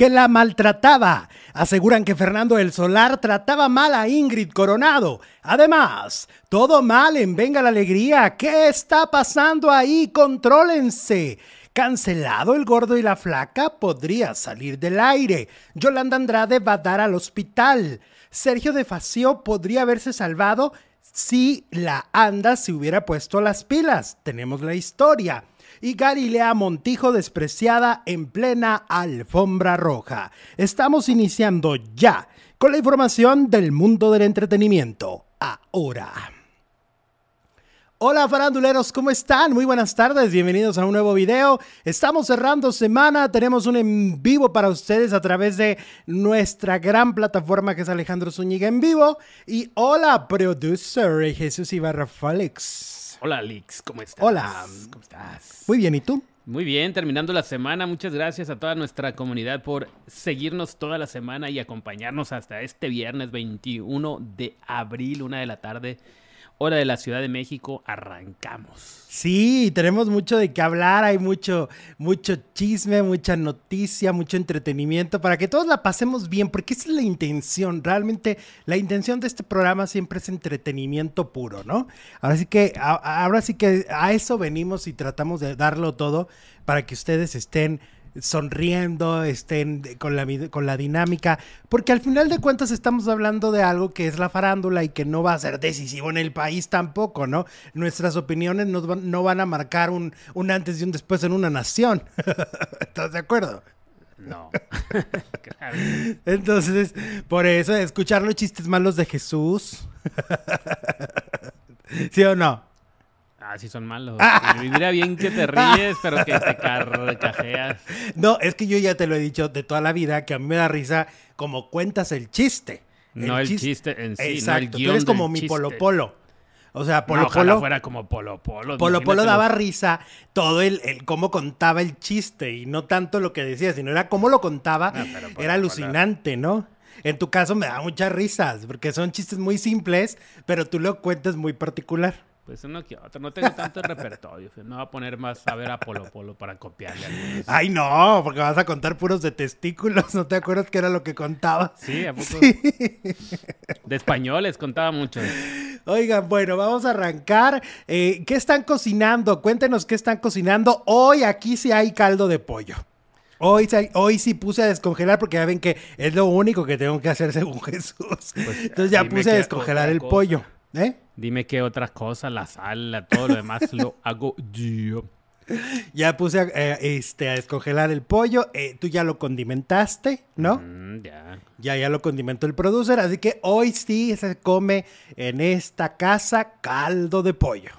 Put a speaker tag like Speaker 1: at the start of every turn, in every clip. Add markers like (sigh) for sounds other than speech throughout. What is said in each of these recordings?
Speaker 1: que la maltrataba. Aseguran que Fernando el Solar trataba mal a Ingrid Coronado. Además, todo mal en Venga la Alegría. ¿Qué está pasando ahí? Contrólense. Cancelado el gordo y la flaca podría salir del aire. Yolanda Andrade va a dar al hospital. Sergio de Facio podría haberse salvado si la anda se hubiera puesto las pilas. Tenemos la historia. Y Galilea Montijo despreciada en plena alfombra roja. Estamos iniciando ya con la información del mundo del entretenimiento. Ahora. Hola faranduleros, ¿cómo están? Muy buenas tardes, bienvenidos a un nuevo video. Estamos cerrando semana, tenemos un en vivo para ustedes a través de nuestra gran plataforma que es Alejandro Zúñiga en vivo. Y hola, producer Jesús Ibarra Félix.
Speaker 2: Hola, Alix, ¿cómo estás?
Speaker 1: Hola.
Speaker 2: ¿Cómo estás?
Speaker 1: Muy bien, ¿y tú?
Speaker 2: Muy bien, terminando la semana. Muchas gracias a toda nuestra comunidad por seguirnos toda la semana y acompañarnos hasta este viernes 21 de abril, una de la tarde hora de la Ciudad de México, arrancamos.
Speaker 1: Sí, tenemos mucho de qué hablar, hay mucho, mucho chisme, mucha noticia, mucho entretenimiento, para que todos la pasemos bien, porque esa es la intención, realmente la intención de este programa siempre es entretenimiento puro, ¿no? Ahora sí que, ahora sí que a eso venimos y tratamos de darlo todo para que ustedes estén sonriendo, estén con la, con la dinámica, porque al final de cuentas estamos hablando de algo que es la farándula y que no va a ser decisivo en el país tampoco, ¿no? Nuestras opiniones no van a marcar un, un antes y un después en una nación. (laughs) ¿Estás de acuerdo?
Speaker 2: No. (laughs)
Speaker 1: Entonces, por eso, escuchar los chistes malos de Jesús. (laughs) ¿Sí o no?
Speaker 2: Ah, sí son malos. (laughs) Diría bien que te ríes, pero que te carcajeas.
Speaker 1: No, es que yo ya te lo he dicho de toda la vida, que a mí me da risa como cuentas el chiste.
Speaker 2: no el chiste, en sí,
Speaker 1: Exacto,
Speaker 2: no el
Speaker 1: tú eres como mi Polo Polo. O sea, Polo
Speaker 2: no,
Speaker 1: Polo.
Speaker 2: fuera como Polo Polo.
Speaker 1: Polo Polo daba risa todo el, el, cómo contaba el chiste y no tanto lo que decía, sino era cómo lo contaba. era alucinante, ¿no? En tu caso me da muchas risas, porque son chistes muy simples, pero tú lo cuentas muy particular.
Speaker 2: Pues uno que otro. No tengo tanto repertorio. No voy a poner más a ver a Polo Polo para copiarle algunos.
Speaker 1: Ay, no, porque vas a contar puros de testículos. ¿No te acuerdas qué era lo que contaba?
Speaker 2: Sí, ¿a poco? De españoles contaba mucho.
Speaker 1: Oigan, bueno, vamos a arrancar. Eh, ¿Qué están cocinando? Cuéntenos qué están cocinando. Hoy aquí sí hay caldo de pollo. Hoy, hoy sí puse a descongelar porque ya ven que es lo único que tengo que hacer según (laughs) Jesús. Pues, Entonces ya puse a descongelar el pollo. ¿Eh?
Speaker 2: Dime qué otras cosas, la sal, todo lo demás lo (laughs) hago yo.
Speaker 1: Ya puse a, eh, este, a descongelar el pollo. Eh, tú ya lo condimentaste, ¿no?
Speaker 2: Mm, ya.
Speaker 1: Ya, ya lo condimentó el producer. Así que hoy sí se come en esta casa caldo de pollo.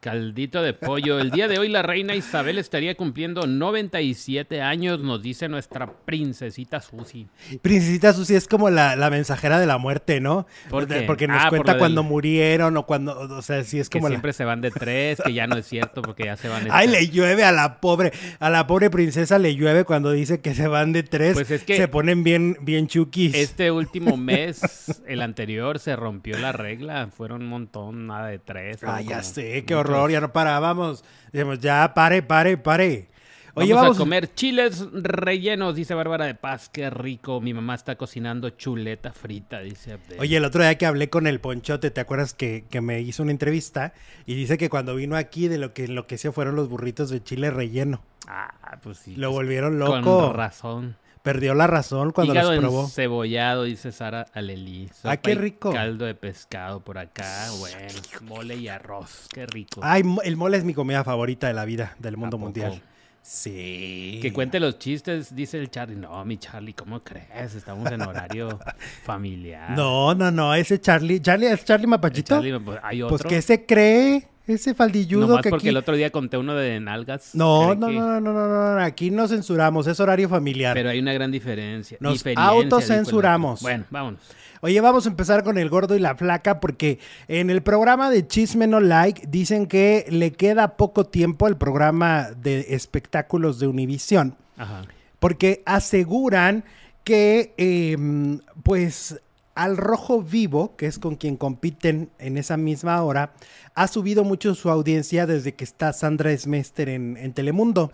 Speaker 2: Caldito de pollo. El día de hoy la reina Isabel estaría cumpliendo 97 años, nos dice nuestra princesita Susi.
Speaker 1: Princesita Susi es como la, mensajera de la muerte, ¿no? Porque nos ah, cuenta cuando murieron o cuando, o sea, sí es como
Speaker 2: que siempre se van de tres, que ya no es cierto porque ya se van de
Speaker 1: Ay, le llueve a la pobre, a la pobre princesa le llueve cuando dice que se van de tres. Pues es que se ponen bien, bien chukis.
Speaker 2: Este último mes, el anterior, se rompió la regla, fueron un montón, nada de tres.
Speaker 1: Ah, ya sé, qué horror ya no parábamos. Dijimos, ya, pare, pare, pare.
Speaker 2: Oye, vamos, a comer chiles rellenos, dice Bárbara de Paz. Qué rico. Mi mamá está cocinando chuleta frita, dice
Speaker 1: Oye, el otro día que hablé con el Ponchote, ¿te acuerdas que, me hizo una entrevista? Y dice que cuando vino aquí, de lo que enloqueció fueron los burritos de chile relleno.
Speaker 2: Ah, pues sí.
Speaker 1: Lo
Speaker 2: pues,
Speaker 1: volvieron loco.
Speaker 2: Con razón
Speaker 1: perdió la razón cuando
Speaker 2: Hígado
Speaker 1: los probó.
Speaker 2: cebollado, dice Sara Aleli.
Speaker 1: ah, qué rico.
Speaker 2: Caldo de pescado por acá, bueno, mole y arroz, qué rico.
Speaker 1: Ay, el mole es mi comida favorita de la vida, del mundo mundial. Sí.
Speaker 2: Que cuente los chistes, dice el Charlie. No, mi Charlie, ¿cómo crees? Estamos en horario (laughs) familiar.
Speaker 1: No, no, no, ese Charlie, Charlie es Charlie Mapachito. Charlie,
Speaker 2: pues, ¿hay
Speaker 1: pues, otro? Pues que se cree. Ese faldilludo
Speaker 2: Nomás
Speaker 1: que
Speaker 2: porque el otro día conté uno de nalgas.
Speaker 1: No, no, no, no, no, no, aquí no censuramos, es horario familiar.
Speaker 2: Pero hay una gran diferencia.
Speaker 1: Nos autocensuramos.
Speaker 2: Bueno, vámonos.
Speaker 1: Oye, vamos a empezar con el gordo y la flaca porque en el programa de Chisme No Like dicen que le queda poco tiempo al programa de espectáculos de Univisión. Ajá. Porque aseguran que, em, pues, Al Rojo Vivo, que es con quien compiten en esa misma hora, ha subido mucho su audiencia desde que está Sandra Smester en, en Telemundo.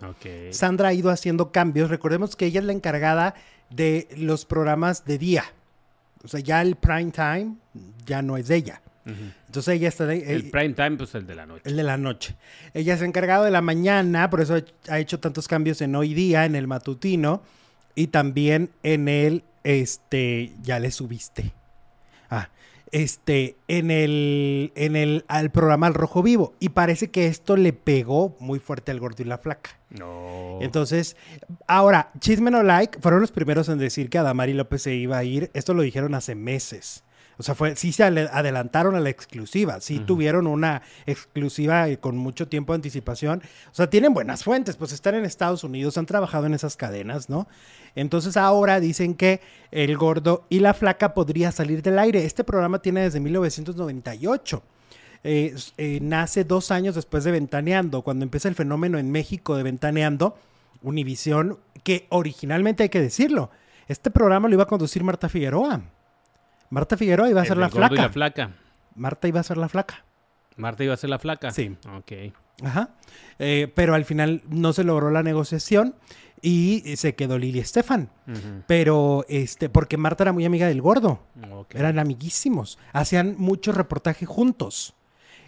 Speaker 1: Sandra ha ido haciendo cambios. Recordemos que ella es la encargada de los programas de día. O sea, ya el prime time ya no es de ella. Entonces ella está
Speaker 2: El
Speaker 1: eh,
Speaker 2: prime time, pues el de la noche.
Speaker 1: el de la noche. Ella se ha encargado de la mañana, por eso ha hecho tantos cambios en hoy día, en el matutino y también en el, este, ya le subiste. Ah, este, en el, en el, al programa Al Rojo Vivo. Y parece que esto le pegó muy fuerte al gordo y la flaca.
Speaker 2: No.
Speaker 1: Entonces, ahora, Chisme No Like fueron los primeros en decir que Adamari López se iba a ir. Esto lo dijeron hace meses. O sea, fue, sí se adelantaron a la exclusiva, sí tuvieron una exclusiva con mucho tiempo de anticipación. O sea, tienen buenas fuentes, pues están en Estados Unidos, han trabajado en esas cadenas, ¿no? Entonces ahora dicen que El Gordo y la Flaca podría salir del aire. Este programa tiene desde 1998. Eh, eh, nace dos años después de Ventaneando, cuando empieza el fenómeno en México de Ventaneando, Univisión, que originalmente hay que decirlo, este programa lo iba a conducir Marta Figueroa. Marta Figueroa iba a ser la
Speaker 2: gordo y
Speaker 1: flaca.
Speaker 2: la flaca.
Speaker 1: Marta iba a ser la flaca.
Speaker 2: Marta iba a ser la flaca.
Speaker 1: Sí.
Speaker 2: Ok.
Speaker 1: Ajá. Eh, pero al final no se logró la negociación y se quedó Lili Estefan. Pero, este, porque Marta era muy amiga del gordo. Eran amiguísimos. Hacían mucho reportaje juntos.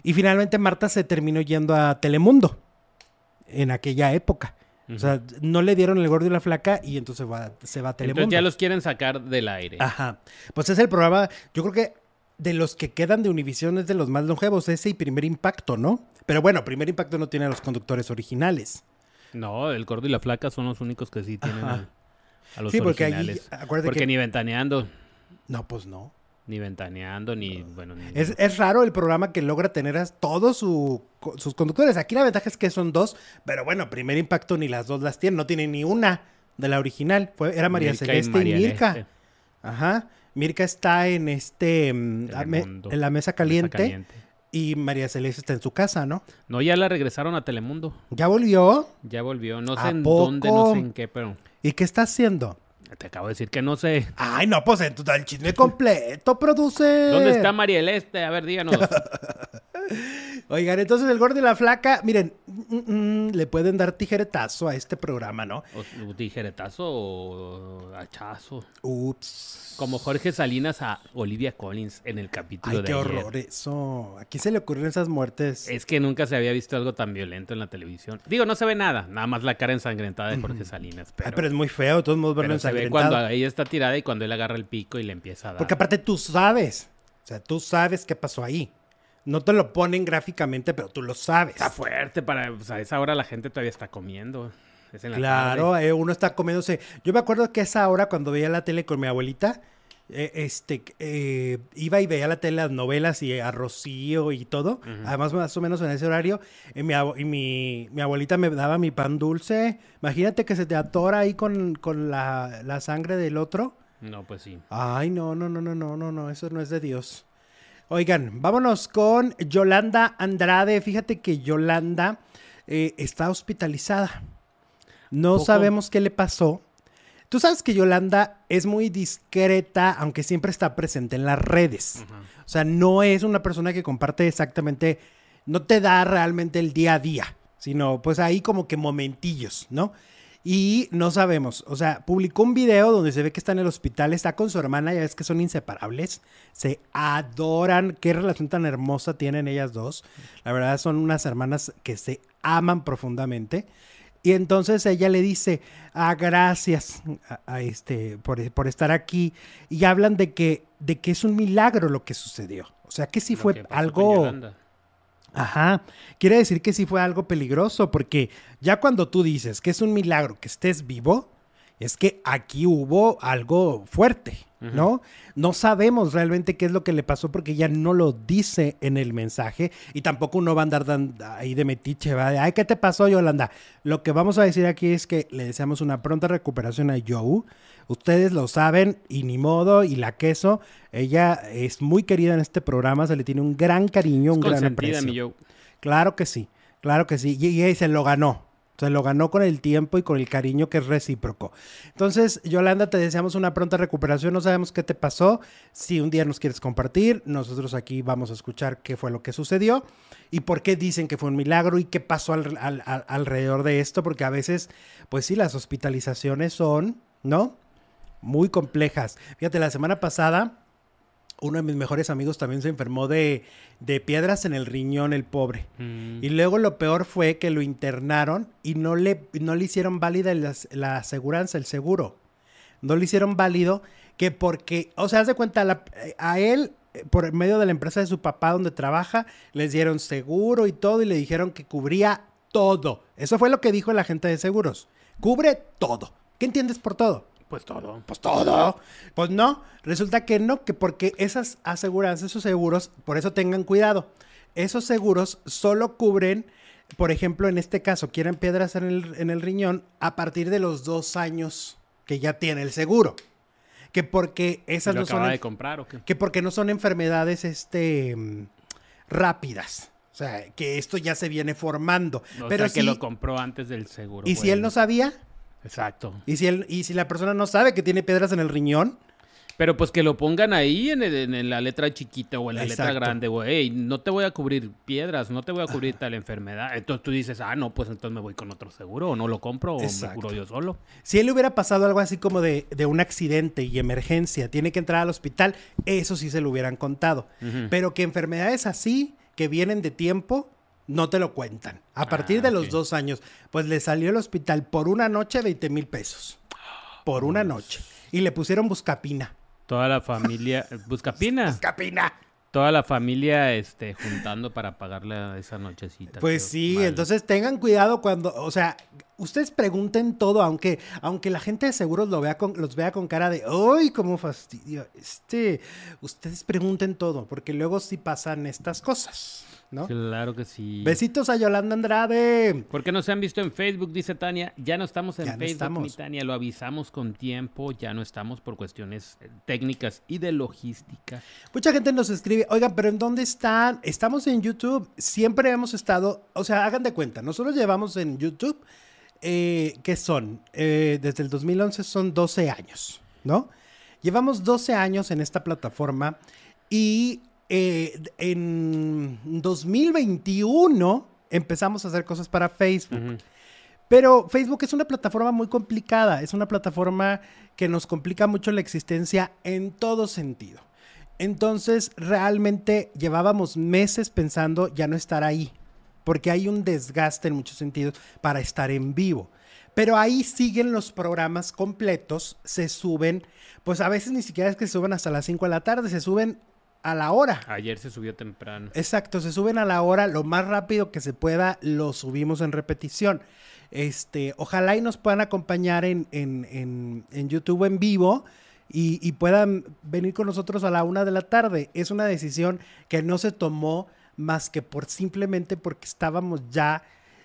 Speaker 1: Y finalmente Marta se terminó yendo a Telemundo en aquella época. O sea, no le dieron el gordo y la flaca y entonces va- se va a Telemundo.
Speaker 2: Entonces ya los quieren sacar del aire.
Speaker 1: Ajá. Pues es el programa, yo creo que de los que quedan de Univision es de los más longevos, ese y Primer Impacto, ¿no? Pero bueno, Primer Impacto no tiene a los conductores originales.
Speaker 2: No, el gordo y la flaca son los únicos que sí tienen a los
Speaker 1: Sí, porque allí,
Speaker 2: originales.
Speaker 1: acuérdate
Speaker 2: Porque
Speaker 1: que...
Speaker 2: ni ventaneando,
Speaker 1: No, pues no.
Speaker 2: Ni ventaneando, ni bueno, ni
Speaker 1: Es, es raro el programa que logra tener a todos su- sus conductores. Aquí la ventaja es que son dos, pero bueno, Primer Impacto ni las dos las tienen, no tiene ni una de la original. Fue, era María
Speaker 2: Mirka
Speaker 1: Celeste y,
Speaker 2: María
Speaker 1: Mirka. Ajá. Mirka está en este mm, en la mesa
Speaker 2: Mesa
Speaker 1: caliente, y María Celeste está en su casa, ¿no?
Speaker 2: No, ya la regresaron a Telemundo.
Speaker 1: ¿Ya volvió?
Speaker 2: Ya volvió. No
Speaker 1: ¿A
Speaker 2: sé en dónde, no sé en qué, pero
Speaker 1: ¿Y qué está haciendo?
Speaker 2: Te acabo de decir que no sé.
Speaker 1: Ay, no, pues entonces el chisme completo, produce.
Speaker 2: ¿Dónde está María Celeste? A ver, díganos. (laughs)
Speaker 1: Oigan, entonces el gordo y la flaca, miren, mm, mm, le pueden dar tijeretazo a este programa, ¿no?
Speaker 2: O, tijeretazo o hachazo.
Speaker 1: Ups.
Speaker 2: Como Jorge Salinas a Olivia Collins en el capítulo
Speaker 1: Ay,
Speaker 2: de
Speaker 1: qué
Speaker 2: ayer.
Speaker 1: horror eso. ¿A quién se le ocurren esas muertes?
Speaker 2: Es que nunca se había visto algo tan violento en la televisión. Digo, no se ve nada, nada más la cara ensangrentada de Jorge Salinas. Pero,
Speaker 1: Ay, pero es muy feo, todos modos verlo
Speaker 2: pero se ve
Speaker 1: ensangrentado.
Speaker 2: cuando ella está tirada y cuando él agarra el pico y le empieza a dar.
Speaker 1: Porque aparte tú sabes. O sea, tú sabes qué pasó ahí. No te lo ponen gráficamente, pero tú lo sabes.
Speaker 2: Está fuerte para... O sea, a esa hora la gente todavía está comiendo. Es en la
Speaker 1: Claro, eh, uno está comiéndose. Yo me acuerdo que esa hora cuando veía la tele con mi abuelita, eh, este, eh, iba y veía la tele, las novelas y a Rocío y todo. Además, más o menos en ese horario, y, mi, y mi, mi abuelita me daba mi pan dulce. Imagínate que se te atora ahí con, con la, la sangre del otro.
Speaker 2: No, pues sí.
Speaker 1: Ay, no, no, no, no, no, no, no, eso no es de Dios. Oigan, vámonos con Yolanda Andrade. Fíjate que Yolanda eh, está hospitalizada. No sabemos qué le pasó. Tú sabes que Yolanda es muy discreta, aunque siempre está presente en las redes. O sea, no es una persona que comparte exactamente, no te da realmente el día a día, sino pues ahí como que momentillos, ¿no? Y no sabemos, o sea, publicó un video donde se ve que está en el hospital, está con su hermana, ya ves que son inseparables, se adoran, qué relación tan hermosa tienen ellas dos. La verdad son unas hermanas que se aman profundamente. Y entonces ella le dice, ah, gracias a, a este, por, por estar aquí. Y hablan de que, de que es un milagro lo que sucedió. O sea, que sí
Speaker 2: Lo
Speaker 1: fue
Speaker 2: que
Speaker 1: algo... Ajá. Quiere decir que sí fue algo peligroso, porque ya cuando tú dices que es un milagro que estés vivo, es que aquí hubo algo fuerte, ¿no? No sabemos realmente qué es lo que le pasó porque ella no lo dice en el mensaje y tampoco uno va a andar ahí de metiche, va de, ay, ¿qué te pasó, Yolanda? Lo que vamos a decir aquí es que le deseamos una pronta recuperación a Joe. Ustedes lo saben y ni modo, y la queso, ella es muy querida en este programa, se le tiene un gran cariño,
Speaker 2: Es
Speaker 1: un gran aprecio.
Speaker 2: mi Joe.
Speaker 1: Claro que sí, claro que sí. Y, y se lo ganó. Se lo ganó con el tiempo y con el cariño que es recíproco. Entonces, Yolanda, te deseamos una pronta recuperación. No sabemos qué te pasó. Si un día nos quieres compartir, nosotros aquí vamos a escuchar qué fue lo que sucedió y por qué dicen que fue un milagro y qué pasó alrededor de esto, porque a veces, pues sí, las hospitalizaciones son, ¿no? Muy complejas. Fíjate, la semana pasada uno de mis mejores amigos también se enfermó de, piedras en el riñón, el pobre. Mm. Y luego lo peor fue que lo internaron y no le, no le hicieron válida la, la aseguranza, el seguro. No le hicieron válido que porque, o sea, haz de cuenta, a él, por medio de la empresa de su papá donde trabaja, les dieron seguro y todo y le dijeron que cubría todo. Eso fue lo que dijo el agente de seguros. Cubre todo. ¿Qué entiendes por todo?
Speaker 2: Pues todo.
Speaker 1: Pues todo. Pues no, resulta que no, que porque esas aseguranzas, esos seguros, por eso tengan cuidado. Esos seguros solo cubren, por ejemplo, en este caso, quieren piedras en el, en el riñón a partir de los dos años que ya tiene el seguro. Que porque esas no son.
Speaker 2: de comprar o qué?
Speaker 1: Que porque no son enfermedades este, rápidas. O sea, que esto ya se viene formando.
Speaker 2: O
Speaker 1: Pero
Speaker 2: sea, que lo compró antes del seguro.
Speaker 1: ¿Y si él no sabía?
Speaker 2: Exacto.
Speaker 1: ¿Y si, él, y si la persona no sabe que tiene piedras en el riñón.
Speaker 2: Pero pues que lo pongan ahí en, la letra chiquita o en la letra grande, güey. No te voy a cubrir piedras, no te voy a cubrir tal enfermedad. Entonces tú dices, ah, no, pues entonces me voy con otro seguro, o no lo compro, o me curo yo solo.
Speaker 1: Si él le hubiera pasado algo así como de, un accidente y emergencia, tiene que entrar al hospital, eso sí se lo hubieran contado. Pero que enfermedades así, que vienen de tiempo, no te lo cuentan. A ah, partir de los dos años, pues le salió el hospital por una noche 20 mil pesos. Por una noche. Y le pusieron buscapina.
Speaker 2: Toda la familia. ¿Buscapina?
Speaker 1: Buscapina.
Speaker 2: Toda la familia este, juntando para pagarle esa nochecita.
Speaker 1: Pues sí, entonces tengan cuidado cuando, o sea, ustedes pregunten todo, aunque, aunque la gente de seguros lo vea con, los vea con cara de, ¡ay, cómo fastidio! Este, ustedes pregunten todo, porque luego sí pasan estas cosas. ¿No?
Speaker 2: Claro que sí.
Speaker 1: Besitos a Yolanda Andrade.
Speaker 2: ¿Por qué no se han visto en Facebook? Dice Tania. Ya no estamos en Facebook, Tania. Lo avisamos con tiempo. Ya no estamos por cuestiones eh, técnicas y de logística.
Speaker 1: Mucha gente nos escribe, oigan, pero ¿en dónde están? Estamos en YouTube. Siempre hemos estado, o sea, hagan de cuenta. Nosotros llevamos en YouTube, eh, ¿qué son? Eh, desde el 2011 son 12 años, ¿no? Llevamos 12 años en esta plataforma y eh, en 2021 empezamos a hacer cosas para Facebook. Pero Facebook es una plataforma muy complicada, es una plataforma que nos complica mucho la existencia en todo sentido. Entonces, realmente llevábamos meses pensando ya no estar ahí, porque hay un desgaste en muchos sentidos para estar en vivo. Pero ahí siguen los programas completos, se suben, pues a veces ni siquiera es que se suben hasta las 5 de la tarde, se suben a la hora.
Speaker 2: Ayer se subió temprano.
Speaker 1: Exacto, se suben a la hora, lo más rápido que se pueda, lo subimos en repetición. Este, ojalá y nos puedan acompañar en, en, en, YouTube en vivo y, y, puedan venir con nosotros a la una de la tarde. Es una decisión que no se tomó más que por simplemente porque estábamos ya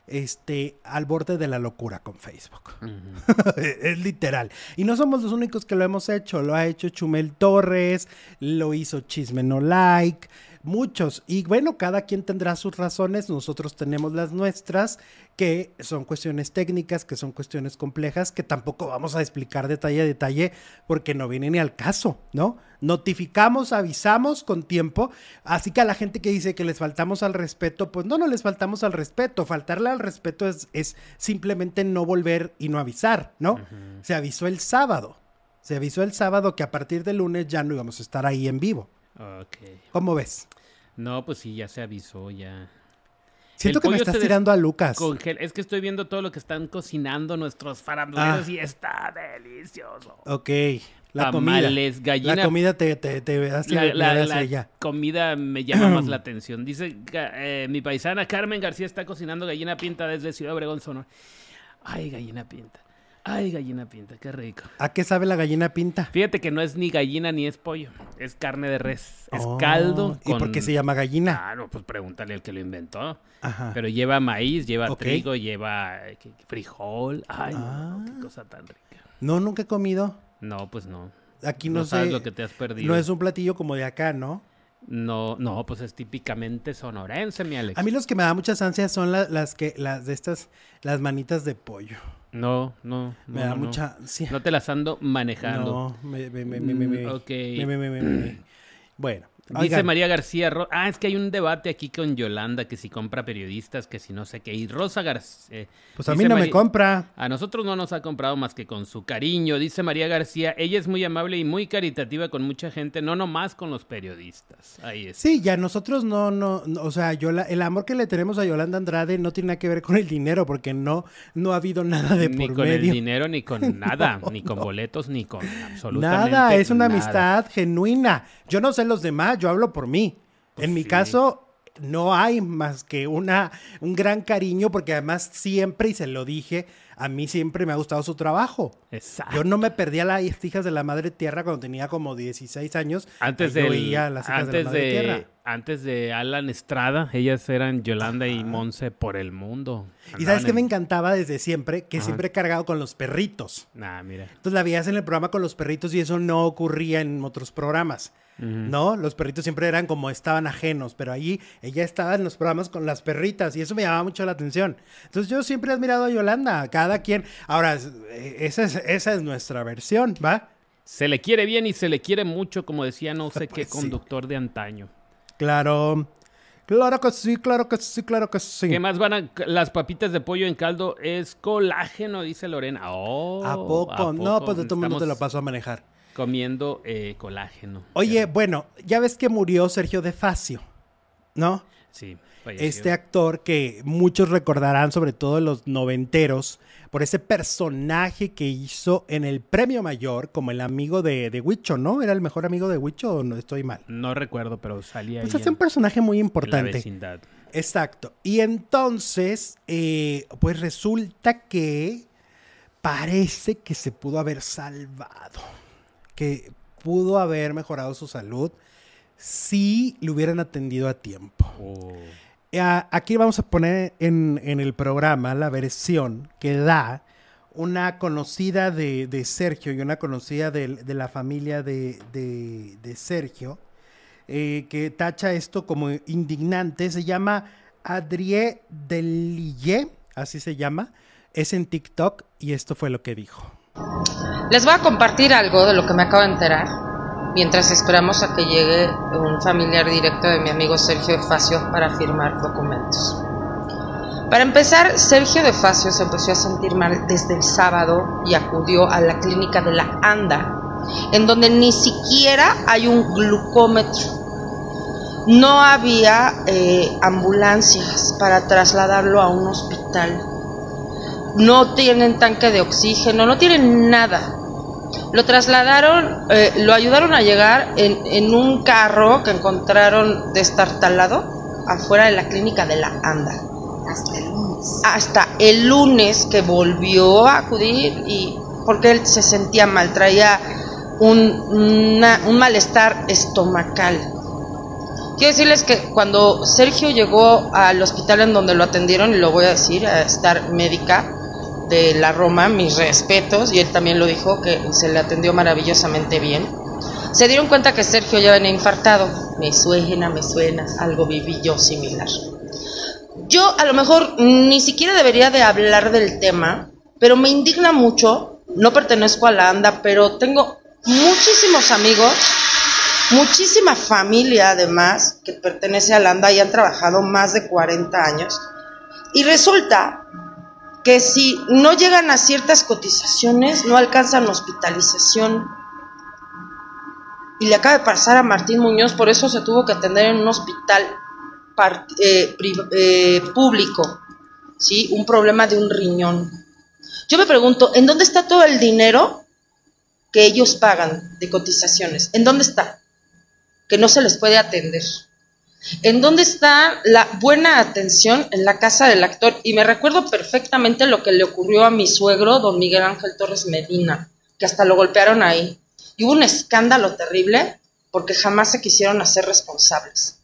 Speaker 1: este, al borde de la locura con Facebook. (laughs) es literal. Y no somos los únicos que lo hemos hecho. Lo ha hecho Chumel Torres, lo hizo Chisme No Like, muchos. Y bueno, cada quien tendrá sus razones, nosotros tenemos las nuestras, que son cuestiones técnicas, que son cuestiones complejas, que tampoco vamos a explicar detalle a detalle porque no viene ni al caso, ¿no? Notificamos, avisamos con tiempo, así que a la gente que dice que les faltamos al respeto, pues no, no les faltamos al respeto, faltarle al respeto es, es simplemente no volver y no avisar, ¿no? Se avisó el sábado. Se avisó el sábado que a partir del lunes ya no íbamos a estar ahí en vivo. ¿Cómo ves?
Speaker 2: No, pues sí, ya se avisó, ya.
Speaker 1: Siento que me estás tirando a Lucas.
Speaker 2: Es que estoy viendo todo lo que están cocinando nuestros faranduleros ah. y está delicioso.
Speaker 1: Ok. La comida.
Speaker 2: Gallina.
Speaker 1: La comida te, te, te hace,
Speaker 2: la, la, comida me llama más (clears throat) la atención. Dice eh, mi paisana Carmen García está cocinando gallina pinta desde Ciudad Obregón, Sonora. Ay, gallina pinta. Ay, gallina pinta, qué rico.
Speaker 1: ¿A qué sabe la gallina pinta?
Speaker 2: Fíjate que no es ni gallina ni es pollo, es carne de res, es oh, caldo.
Speaker 1: ¿Y por qué se llama gallina?
Speaker 2: Claro, pues pregúntale al que lo inventó. Ajá. Pero lleva maíz, lleva trigo, lleva eh, frijol. Ay, no, qué ah. cosa tan rica.
Speaker 1: No, nunca he comido.
Speaker 2: No, pues no.
Speaker 1: Aquí no,
Speaker 2: sabes lo que te has perdido.
Speaker 1: No es un platillo como de acá, ¿no?
Speaker 2: No, no, pues es típicamente sonorense, mi Alex.
Speaker 1: A mí los que me da muchas ansias son la- las que, las de estas, las manitas de pollo.
Speaker 2: No, no.
Speaker 1: Me
Speaker 2: no,
Speaker 1: da
Speaker 2: no.
Speaker 1: mucha ansia.
Speaker 2: No te las ando manejando.
Speaker 1: No, me, me, me, me, me, me.
Speaker 2: Ok.
Speaker 1: Me, me, me, me. Bueno,
Speaker 2: Dice
Speaker 1: oigan,
Speaker 2: María García. Ro- ah, es que hay un debate aquí con Yolanda que si compra periodistas, que si no sé qué. Y Rosa García.
Speaker 1: pues a mí no me compra.
Speaker 2: A nosotros no nos ha comprado más que con su cariño, dice María García. Ella es muy amable y muy caritativa con mucha gente, no nomás con los periodistas. Ahí es.
Speaker 1: Sí, ya nosotros no, no, no, o sea, yo la- el amor que le tenemos a Yolanda Andrade no tiene nada que ver con el dinero, porque no, no ha habido nada de
Speaker 2: ni
Speaker 1: por
Speaker 2: con el
Speaker 1: medio.
Speaker 2: dinero, ni con (laughs) nada, ni con boletos, ni con absolutamente
Speaker 1: Nada, es una
Speaker 2: nada.
Speaker 1: amistad genuina. Yo no sé los demás, yo hablo por mí.
Speaker 2: Pues
Speaker 1: en mi
Speaker 2: sí.
Speaker 1: caso, no hay más que una, un gran cariño, porque además siempre, y se lo dije, a mí siempre me ha gustado su trabajo.
Speaker 2: Exacto.
Speaker 1: Yo no me perdía las hijas de la madre tierra cuando tenía como 16 años.
Speaker 2: Antes
Speaker 1: yo
Speaker 2: del-
Speaker 1: veía las hijas de
Speaker 2: antes
Speaker 1: la madre
Speaker 2: de,
Speaker 1: tierra.
Speaker 2: antes de Alan Estrada, ellas eran Yolanda y Monse por el mundo.
Speaker 1: Y sabes que me
Speaker 2: en-
Speaker 1: encantaba desde siempre, que
Speaker 2: Ajá.
Speaker 1: siempre he cargado con los perritos.
Speaker 2: Nah, mira.
Speaker 1: Entonces la veías en el programa con los perritos y eso no ocurría en otros programas. ¿No? Los perritos siempre eran como estaban ajenos, pero allí ella estaba en los programas con las perritas y eso me llamaba mucho la atención. Entonces yo siempre he admirado a Yolanda, cada quien. Ahora, eh, esa es, esa es nuestra versión, ¿va?
Speaker 2: Se le quiere bien y se le quiere mucho, como decía no sé (laughs) qué
Speaker 1: Pues sí.
Speaker 2: conductor de antaño.
Speaker 1: Claro. Claro que sí, claro que sí, claro que sí.
Speaker 2: ¿Qué más van a las papitas de pollo en caldo? Es colágeno, dice Lorena. Oh,
Speaker 1: ¿A poco? No, pues de todo mundo te lo paso a manejar.
Speaker 2: Comiendo eh, colágeno.
Speaker 1: Oye, bueno, ya ves que murió Sergio de Facio, ¿no?
Speaker 2: Sí, falleció.
Speaker 1: Este actor que muchos recordarán, sobre todo los noventeros, por ese personaje que hizo en el Premio Mayor como el amigo de, de Huicho, ¿no? ¿Era el mejor amigo de Huicho o no estoy mal?
Speaker 2: No recuerdo, pero salía
Speaker 1: Pues hace un personaje muy
Speaker 2: en la
Speaker 1: importante.
Speaker 2: vecindad.
Speaker 1: Exacto. Y entonces, eh, pues resulta que parece que se pudo haber salvado, que pudo haber mejorado su salud si le hubieran atendido a tiempo.
Speaker 2: Oh.
Speaker 1: Aquí vamos a poner en, en el programa la versión que da una conocida de, de Sergio y una conocida de, la familia de Sergio, eh, que tacha esto como indignante. Se llama Adrie Delille, así se llama. Es en TikTok y esto fue lo que dijo.
Speaker 3: Les voy a compartir algo de lo que me acabo de enterar mientras esperamos a que llegue un familiar directo de mi amigo Sergio de Facio para firmar documentos. Para empezar, Sergio de Facio se empezó a sentir mal desde el sábado y acudió a la clínica de la ANDA, en donde ni siquiera hay un glucómetro. No había eh, ambulancias para trasladarlo a un hospital. No tienen tanque de oxígeno, no tienen nada. Lo trasladaron, eh, lo ayudaron a llegar en, en un carro que encontraron destartalado afuera de la clínica de la ANDA.
Speaker 4: Hasta el lunes.
Speaker 3: Hasta el lunes que volvió a acudir y porque él se sentía mal, traía un, una- un malestar estomacal. Quiero decirles que cuando Sergio llegó al hospital en donde lo atendieron, y lo voy a decir, a estar médica de la Roma, mis respetos, y él también lo dijo, que se le atendió maravillosamente bien, se dieron cuenta que Sergio ya venía infartado. Me suena, me suena, algo viví yo similar. Yo a lo mejor ni siquiera debería de hablar del tema, pero me indigna mucho, no pertenezco a la ANDA, pero tengo muchísimos amigos, muchísima familia además que pertenece a la ANDA y han trabajado más de 40 años. Y resulta que si no llegan a ciertas cotizaciones, no alcanzan hospitalización. Y le acaba de pasar a Martín Muñoz, por eso se tuvo que atender en un hospital eh, eh, público, ¿sí? Un problema de un riñón. Yo me pregunto, ¿en dónde está todo el dinero que ellos pagan de cotizaciones? ¿En dónde está? Que no se les puede atender. ¿En dónde está la buena atención en la casa del actor? Y me recuerdo perfectamente lo que le ocurrió a mi suegro, don Miguel Ángel Torres Medina, que hasta lo golpearon ahí. Y hubo un escándalo terrible porque jamás se quisieron hacer responsables.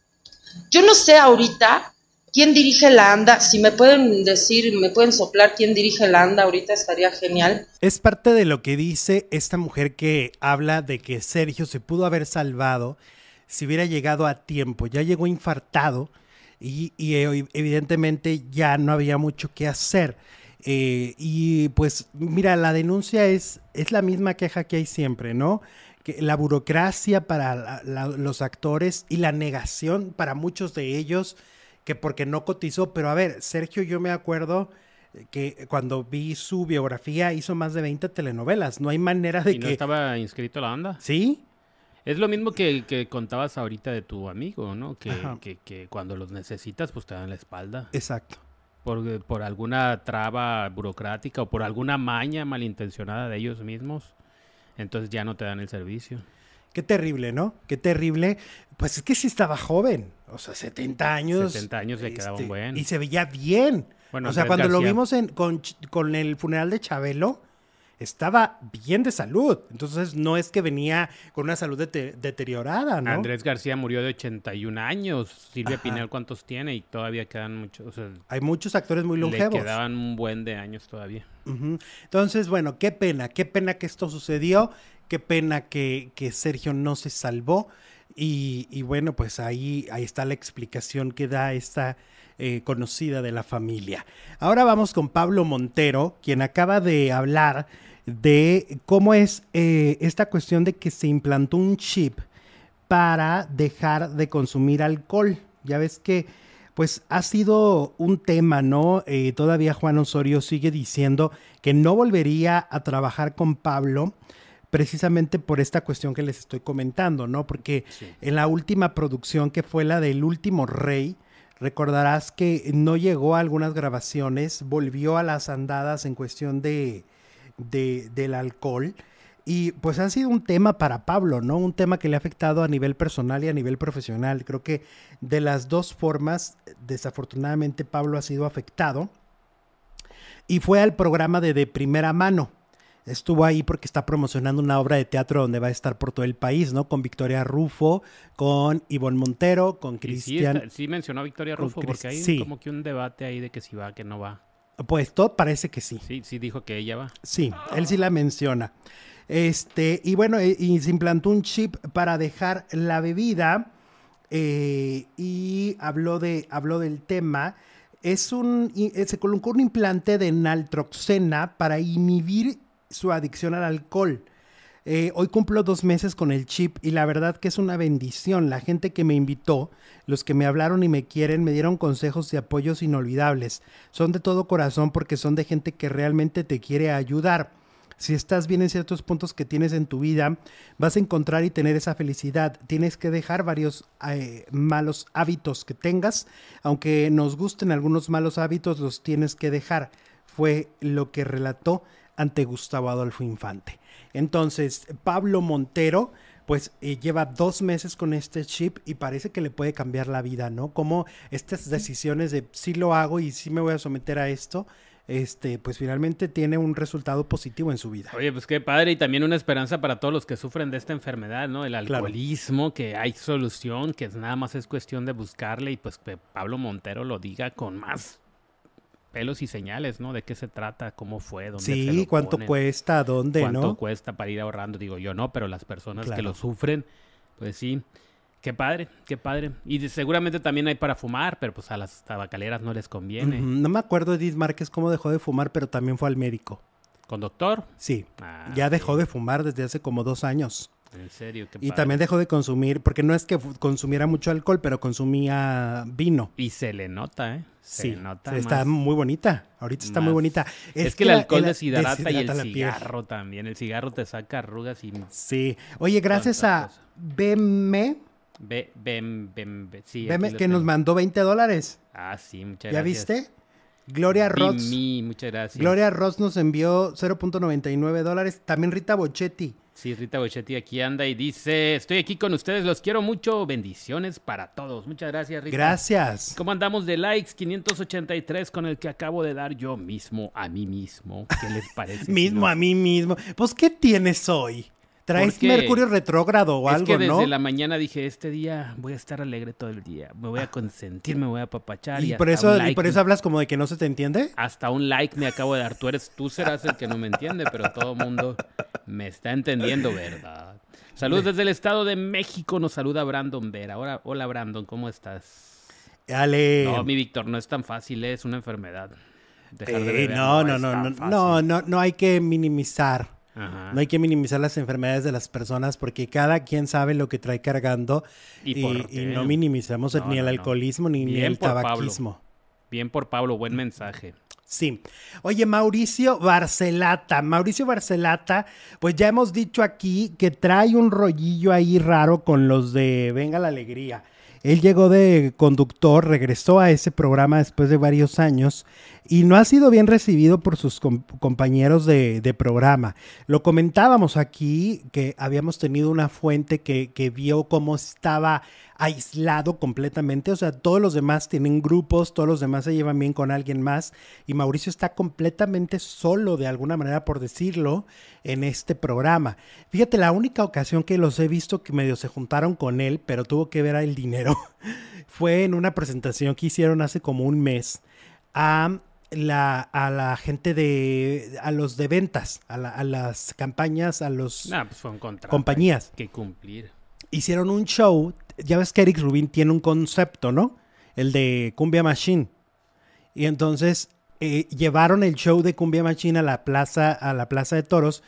Speaker 3: Yo no sé ahorita quién dirige la ANDA. Si me pueden decir, me pueden soplar quién dirige la ANDA ahorita, estaría genial.
Speaker 1: Es parte de lo que dice esta mujer que habla de que Sergio se pudo haber salvado si hubiera llegado a tiempo. Ya llegó infartado y, y, eh, evidentemente ya no había mucho que hacer. Eh, y pues mira, la denuncia es, es la misma queja que hay siempre, ¿no? Que la burocracia para la- la- los actores y la negación para muchos de ellos que porque no cotizó. Pero a ver, Sergio, yo me acuerdo que cuando vi su biografía hizo más de 20 telenovelas. No hay manera de
Speaker 2: ¿Y no
Speaker 1: que...
Speaker 2: estaba inscrito a la banda?
Speaker 1: ¿Sí?
Speaker 2: Es lo mismo que, que contabas ahorita de tu amigo, ¿no? Que, que, que cuando los necesitas, pues te dan la espalda.
Speaker 1: Exacto.
Speaker 2: Por, por alguna traba burocrática o por alguna maña malintencionada de ellos mismos. Entonces ya no te dan el servicio.
Speaker 1: Qué terrible, ¿no? Qué terrible. Pues es que sí estaba joven. O sea, 70 años. este,
Speaker 2: 70 años le quedaba un buen.
Speaker 1: Y se veía bien.
Speaker 2: Bueno,
Speaker 1: o sea,
Speaker 2: Andrés
Speaker 1: cuando lo vimos en- con, con el funeral de Chabelo, estaba bien de salud. Entonces, no es que venía con una salud dete- deteriorada, ¿no?
Speaker 2: Andrés García murió de 81 años. Silvia
Speaker 1: Ajá.
Speaker 2: Pinel, ¿cuántos tiene? Y todavía quedan muchos. O sea,
Speaker 1: Hay muchos actores muy
Speaker 2: le
Speaker 1: longevos.
Speaker 2: quedaban un buen de años todavía.
Speaker 1: Entonces, bueno, qué pena, qué pena que esto sucedió, qué pena que, que Sergio no se salvó. Y, y bueno, pues ahí, ahí está la explicación que da esta eh, conocida de la familia. Ahora vamos con Pablo Montero, quien acaba de hablar de cómo es eh, esta cuestión de que se implantó un chip para dejar de consumir alcohol. Ya ves que pues ha sido un tema, ¿no? Eh, todavía Juan Osorio sigue diciendo que no volvería a trabajar con Pablo precisamente por esta cuestión que les estoy comentando, ¿no? Porque
Speaker 2: Sí.
Speaker 1: en la última producción que fue la del último rey, recordarás que no llegó a algunas grabaciones, volvió a las andadas en cuestión de, de- del alcohol. Y pues ha sido un tema para Pablo, ¿no? Un tema que le ha afectado a nivel personal y a nivel profesional. Creo que de las dos formas, desafortunadamente Pablo ha sido afectado. Y fue al programa de De Primera Mano. Estuvo ahí porque está promocionando una obra de teatro donde va a estar por todo el país, ¿no? Con Victoria Rufo, con Ivonne Montero, con
Speaker 2: sí,
Speaker 1: Cristian.
Speaker 2: está- sí mencionó a Victoria Rufo porque hay
Speaker 1: sí.
Speaker 2: como que un debate ahí de que si va, que no va.
Speaker 1: Pues todo parece que sí.
Speaker 2: Sí, sí dijo que ella va.
Speaker 1: Sí, él sí la menciona. Este, y bueno, eh, y se implantó un chip para dejar la bebida. eh, y habló de, habló del tema. Es un, eh, se colocó un implante de naltroxena para inhibir su adicción al alcohol. Eh, hoy cumplo dos meses con el chip y la verdad que es una bendición. La gente que me invitó, los que me hablaron y me quieren, me dieron consejos y apoyos inolvidables. Son de todo corazón porque son de gente que realmente te quiere ayudar. Si estás bien en ciertos puntos que tienes en tu vida, vas a encontrar y tener esa felicidad. Tienes que dejar varios eh, malos hábitos que tengas. Aunque nos gusten algunos malos hábitos, los tienes que dejar. Fue lo que relató ante Gustavo Adolfo Infante. Entonces, Pablo Montero, pues eh, lleva dos meses con este chip y parece que le puede cambiar la vida, ¿no? Como estas decisiones de sí lo hago y sí me voy a someter a esto, este, pues finalmente tiene un resultado positivo en su vida.
Speaker 2: Oye, pues qué padre y también una esperanza para todos los que sufren de esta enfermedad, ¿no? El alcoholismo, que hay solución, que es- nada más es cuestión de buscarle y pues que Pablo Montero lo diga con más pelos y señales, ¿no? De qué se trata, cómo fue, dónde se
Speaker 1: Sí,
Speaker 2: lo
Speaker 1: cuánto
Speaker 2: ponen,
Speaker 1: cuesta, dónde,
Speaker 2: cuánto
Speaker 1: ¿no?
Speaker 2: cuesta para ir ahorrando, digo yo no, pero las personas que lo sufren, pues sí. Qué padre, qué padre. Y de- seguramente también hay para fumar, pero pues a las tabacaleras no les conviene.
Speaker 1: No me acuerdo Edith Márquez cómo dejó de fumar, pero también fue al médico.
Speaker 2: ¿Con doctor?
Speaker 1: Sí,
Speaker 2: Ah,
Speaker 1: ya
Speaker 2: sí.
Speaker 1: dejó de fumar desde hace como dos años.
Speaker 2: En serio, qué
Speaker 1: Y
Speaker 2: padre.
Speaker 1: también dejó de consumir, porque no es que consumiera mucho alcohol, pero consumía vino.
Speaker 2: Y se le nota, ¿eh? Se
Speaker 1: Sí,
Speaker 2: le nota
Speaker 1: está
Speaker 2: más.
Speaker 1: muy bonita. Ahorita está muy bonita.
Speaker 2: Es, que el alcohol
Speaker 1: la-
Speaker 2: deshidrata, y el
Speaker 1: deshidrata la piel.
Speaker 2: cigarro también. El cigarro te saca arrugas y...
Speaker 1: Sí. Oye, gracias a. BM,
Speaker 2: ven. Sí,
Speaker 1: BM que nos mandó 20 dólares.
Speaker 2: Ah, sí, muchas
Speaker 1: ¿Ya
Speaker 2: gracias.
Speaker 1: viste? Gloria Ross.
Speaker 2: Muchas gracias.
Speaker 1: Gloria Ross nos envió 0.99 dólares. También Rita Bochetti.
Speaker 2: Sí, Rita Bochetti aquí anda y dice, estoy aquí con ustedes, los quiero mucho, bendiciones para todos. Muchas gracias, Rita.
Speaker 1: Gracias.
Speaker 2: ¿Cómo andamos de likes? 583 con el que acabo de dar yo mismo a mí mismo. ¿Qué les parece? (laughs) si
Speaker 1: Mismo a mí mismo. Pues, ¿qué tienes hoy? ¿Traes
Speaker 2: Porque
Speaker 1: Mercurio retrógrado o
Speaker 2: es
Speaker 1: algo,
Speaker 2: que desde
Speaker 1: no?
Speaker 2: la mañana dije, este día voy a estar alegre todo el día. Me voy a consentir, me voy a apapachar.
Speaker 1: Y
Speaker 2: Y,
Speaker 1: por, eso, y por eso hablas como de que no se te entiende.
Speaker 2: hasta un like me acabo de dar. Tú eres, tú serás el que no me entiende, pero todo mundo Me está entendiendo, ¿verdad? Saludos desde el Estado de México. Nos saluda Brandon Vera. Hola, hola Brandon, ¿cómo estás?
Speaker 1: Ale.
Speaker 2: No, mi Víctor, no es tan fácil, es una enfermedad. Dejar de
Speaker 1: Eh,
Speaker 2: beber
Speaker 1: no, no, no, no,
Speaker 2: fácil.
Speaker 1: no, no, no hay que minimizar.
Speaker 2: Ajá.
Speaker 1: No hay que minimizar las enfermedades de las personas porque cada quien sabe lo que trae cargando
Speaker 2: ¿Y
Speaker 1: no minimizamos
Speaker 2: No,
Speaker 1: ni el
Speaker 2: no,
Speaker 1: alcoholismo ni, el
Speaker 2: Pablo.
Speaker 1: tabaquismo.
Speaker 2: Bien por Pablo, buen mensaje.
Speaker 1: Sí. Oye, Mauricio Barcelata. Mauricio Barcelata, pues ya hemos dicho aquí que trae un rollillo ahí raro con los de Venga la Alegría. Él llegó de conductor, regresó a ese programa después de varios años y no ha sido bien recibido por sus com- compañeros de, programa. Lo comentábamos aquí que habíamos tenido una fuente que, que vio cómo estaba aislado completamente, o sea, todos los demás tienen grupos, todos los demás se llevan bien con alguien más y Mauricio está completamente solo de alguna manera, por decirlo, en este programa. Fíjate, la única ocasión que los he visto que medio se juntaron con él, pero tuvo que ver el dinero, (laughs) fue en una presentación que hicieron hace como un mes la, a la gente de, a los de ventas, a, la- a las campañas, a los
Speaker 2: Nah, pues fue un contrato.
Speaker 1: compañías
Speaker 2: Que cumplir.
Speaker 1: hicieron un show. Ya ves que Eric Rubin tiene un concepto, ¿no? El de Cumbia Machine. Y entonces eh, llevaron el show de Cumbia Machine a la plaza, a la plaza de toros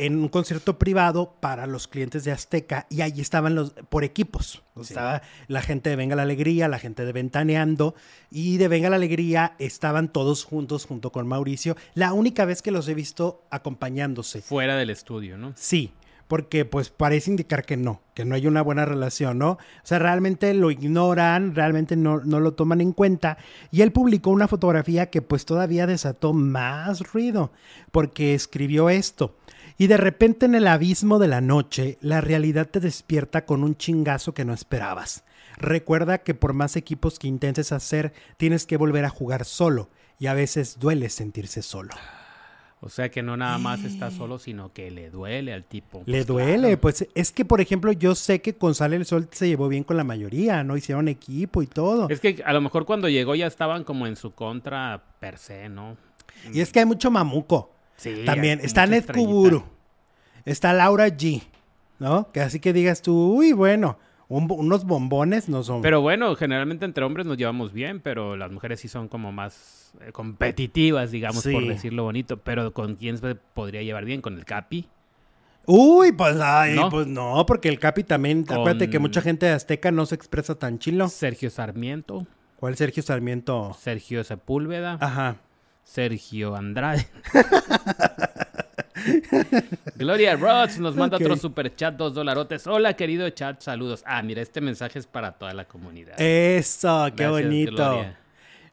Speaker 1: en un concierto privado para los clientes de Azteca y allí estaban los por equipos. Estaba la gente de Venga la Alegría, la gente de Ventaneando y de Venga la Alegría estaban todos juntos junto con Mauricio. La única vez que los he visto acompañándose.
Speaker 2: Fuera del estudio, ¿no?
Speaker 1: Sí, porque pues parece indicar que no, que no hay una buena relación, ¿no? O sea, realmente lo ignoran, realmente no, no lo toman en cuenta. Y él publicó una fotografía que pues todavía desató más ruido, porque escribió esto. Y de repente en el abismo de la noche, la realidad te despierta con un chingazo que no esperabas. Recuerda que por más equipos que intentes hacer, tienes que volver a jugar solo. Y a veces duele sentirse solo.
Speaker 2: O sea que no nada más está solo, sino que le duele al tipo.
Speaker 1: Le
Speaker 2: Pues,
Speaker 1: duele,
Speaker 2: claro.
Speaker 1: pues es que, por ejemplo, yo sé que con Sale el Sol se llevó bien con la mayoría, ¿no? Hicieron equipo y todo.
Speaker 2: Es que a lo mejor cuando llegó ya estaban como en su contra per se, ¿no?
Speaker 1: Y es que hay mucho mamuco.
Speaker 2: Sí.
Speaker 1: También está Ned. Kuburu, está Laura G, ¿no? Que así que digas tú, uy, bueno, un unos bombones no son.
Speaker 2: Pero bueno, generalmente entre hombres nos llevamos bien, pero las mujeres sí son como más eh, competitivas, digamos, por
Speaker 1: Sí.
Speaker 2: decirlo bonito. Pero ¿con quién se podría llevar bien? ¿Con el Capi?
Speaker 1: Uy, pues, ay,
Speaker 2: ¿No?
Speaker 1: pues no, porque el Capi también,
Speaker 2: Con-
Speaker 1: acuérdate que mucha gente de Azteca no se expresa tan chilo.
Speaker 2: Sergio Sarmiento,
Speaker 1: ¿Cuál Sergio Sarmiento?
Speaker 2: Sergio Sepúlveda,
Speaker 1: Ajá.
Speaker 2: Sergio Andrade. (laughs) Gloria Rods nos manda otro super chat, dos dolarotes. Hola, querido chat, saludos. Ah, mira, este mensaje es para toda la comunidad.
Speaker 1: Eso, qué
Speaker 2: Gracias,
Speaker 1: bonito.
Speaker 2: Gloria.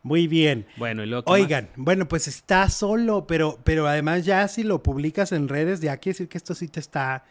Speaker 1: Muy bien.
Speaker 2: Bueno, y luego.
Speaker 1: Oigan, bueno, pues está solo, pero, pero además ya si lo publicas en redes, ya quiere decir que esto sí te está.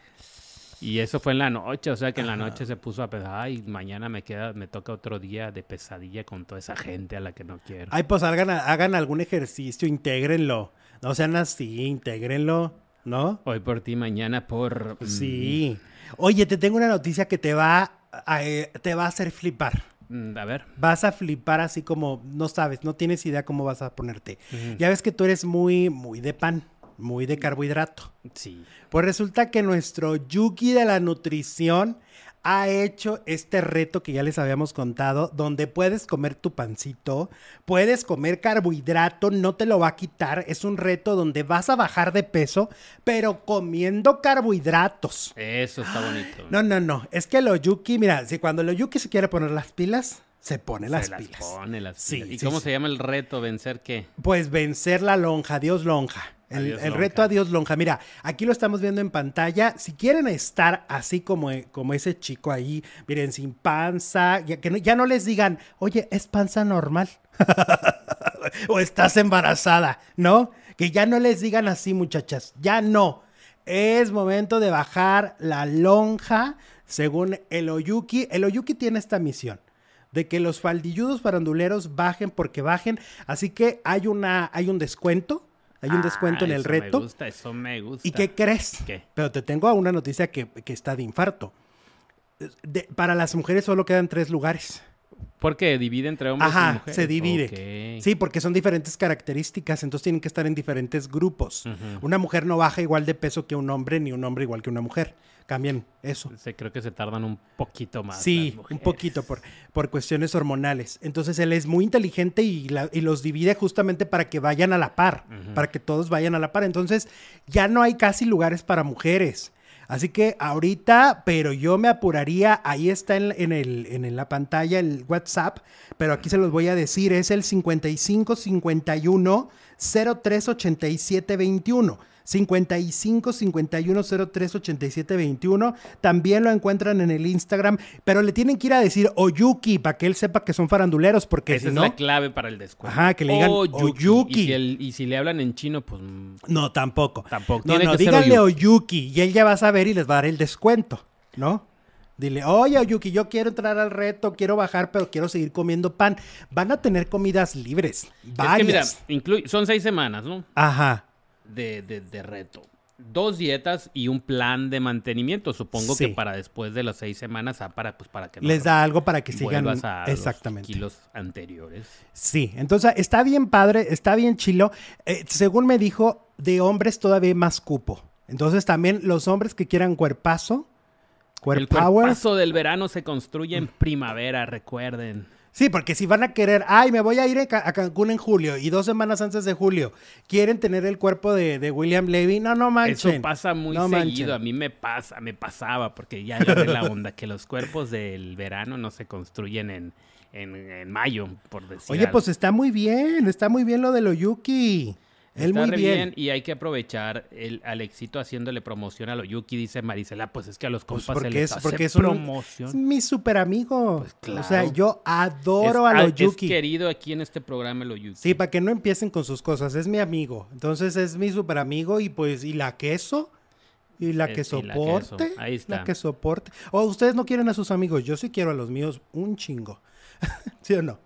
Speaker 2: Y eso fue en la noche, o sea que en la noche se puso a pensar, ay, mañana me queda, me toca otro día de pesadilla con toda esa gente a la que no quiero.
Speaker 1: Ay, pues hagan, hagan algún ejercicio, intégrenlo. No sean así, intégrenlo, ¿no?
Speaker 2: Hoy por ti, mañana por...
Speaker 1: Sí. Oye, te tengo una noticia que te va a, eh, te va a hacer flipar.
Speaker 2: mm, a ver.
Speaker 1: Vas a flipar así como no sabes, no tienes idea cómo vas a ponerte. Ya ves que tú eres muy, muy de pan, muy de carbohidrato.
Speaker 2: Sí.
Speaker 1: Pues resulta que nuestro Yuki de la nutrición ha hecho este reto que ya les habíamos contado, donde puedes comer tu pancito, puedes comer carbohidrato, no te lo va a quitar. Es un reto donde vas a bajar de peso, pero comiendo carbohidratos.
Speaker 2: Eso está bonito.
Speaker 1: No, no, no. Es que lo Yuki, mira, si cuando lo Yuki se quiere poner las pilas, se pone
Speaker 2: Se
Speaker 1: las,
Speaker 2: las
Speaker 1: pilas.
Speaker 2: pone las
Speaker 1: Sí,
Speaker 2: pilas. ¿Y
Speaker 1: sí,
Speaker 2: cómo
Speaker 1: sí.
Speaker 2: se llama el reto? ¿Vencer qué?
Speaker 1: Pues vencer la lonja, Dios lonja. El, el reto adiós lonja. Mira, aquí lo estamos viendo en pantalla. Si quieren estar así como, como ese chico ahí, miren, sin panza, ya, que no, ya no les digan, oye, es panza normal. (laughs) o estás embarazada, ¿no? Que ya no les digan así, muchachas. Ya no. Es momento de bajar la lonja, según el Oyuki. El Oyuki tiene esta misión de que los faldilludos faranduleros bajen porque bajen. Así que hay, una, hay un descuento. Hay un descuento en
Speaker 2: Ah,
Speaker 1: el
Speaker 2: eso
Speaker 1: reto.
Speaker 2: Me gusta, eso me gusta.
Speaker 1: ¿Y qué crees?
Speaker 2: ¿Qué?
Speaker 1: Pero te tengo una noticia que, que está de infarto. De- para las mujeres solo quedan tres lugares.
Speaker 2: Porque divide entre hombres y
Speaker 1: Ajá,
Speaker 2: mujeres.
Speaker 1: se divide. Sí, porque son diferentes características, entonces tienen que estar en diferentes grupos. Una mujer no baja igual de peso que un hombre, ni un hombre igual que una mujer. Cambian eso.
Speaker 2: Se- creo que se tardan un poquito más.
Speaker 1: Sí, un poquito por, por cuestiones hormonales. Entonces él es muy inteligente y, la- y los divide justamente para que vayan a la par, para que todos vayan a la par. Entonces ya no hay casi lugares para mujeres. Así que ahorita, pero yo me apuraría, ahí está en, la pantalla el WhatsApp, pero aquí se los voy a decir, es el 55 51 03 87 21. 55 51 03 87 21. También lo encuentran en el Instagram, pero le tienen que ir a decir Oyuki para que él sepa que son faranduleros, porque
Speaker 2: Esa
Speaker 1: si
Speaker 2: es
Speaker 1: no.
Speaker 2: la clave para el descuento.
Speaker 1: Ajá, que le digan
Speaker 2: Oyuki.
Speaker 1: Oyuki.
Speaker 2: Y si, el- y si le hablan en chino, pues. mm,
Speaker 1: No, tampoco.
Speaker 2: Tampoco.
Speaker 1: No,
Speaker 2: Tiene
Speaker 1: no,
Speaker 2: que
Speaker 1: díganle Oyuki y él ya va a saber y les va a dar el descuento, ¿no? Dile, oye Oyuki, yo quiero entrar al reto, quiero bajar, pero quiero seguir comiendo pan. Van a tener comidas libres. Varias.
Speaker 2: Es que mira, incluye- son seis semanas, ¿no?
Speaker 1: Ajá.
Speaker 2: De, de- de reto. Dos dietas y un plan de mantenimiento. Supongo
Speaker 1: Sí.
Speaker 2: que para después de las seis semanas, ah, para, pues, para que no
Speaker 1: Les da algo para que sigan.
Speaker 2: a los
Speaker 1: Exactamente.
Speaker 2: kilos anteriores.
Speaker 1: Sí, entonces está bien padre, está bien chilo. Eh, según me dijo, de hombres todavía hay más cupo. Entonces también los hombres que quieran cuerpazo,
Speaker 2: El cuerpazo del verano se construye en primavera, recuerden.
Speaker 1: Sí, porque si van a querer, ay, me voy a ir a Ca- a Cancún en julio y dos semanas antes de julio quieren tener el cuerpo de, de William Levy, no, no manchen.
Speaker 2: Eso pasa muy
Speaker 1: no
Speaker 2: seguido.
Speaker 1: manchen.
Speaker 2: A mí me pasa, me pasaba, porque ya agarré la onda, que los cuerpos del verano no se construyen en, en, en mayo, por decir
Speaker 1: Oye,
Speaker 2: algo.
Speaker 1: pues está muy bien, está muy bien lo de Loyuki. Él
Speaker 2: Está
Speaker 1: muy
Speaker 2: re
Speaker 1: bien.
Speaker 2: y hay que aprovechar el Alexito haciéndole promoción a lo Yuki, dice Marisela, pues es que a los
Speaker 1: Pues
Speaker 2: compas se les
Speaker 1: es,
Speaker 2: hace
Speaker 1: porque es, un-
Speaker 2: promoción.
Speaker 1: es mi super amigo.
Speaker 2: Pues
Speaker 1: O sea,
Speaker 2: claro.
Speaker 1: yo adoro
Speaker 2: es,
Speaker 1: a Loyuki.
Speaker 2: es querido aquí en este programa lo Yuki.
Speaker 1: Sí, para que no empiecen con sus cosas. Es mi amigo. Entonces es mi super amigo y pues, ¿y la queso? ¿Y la que
Speaker 2: la
Speaker 1: soporte?
Speaker 2: Ahí está.
Speaker 1: La que soporte. O ustedes no quieren a sus amigos. Yo sí quiero a los míos un chingo. (laughs) ¿Sí o no?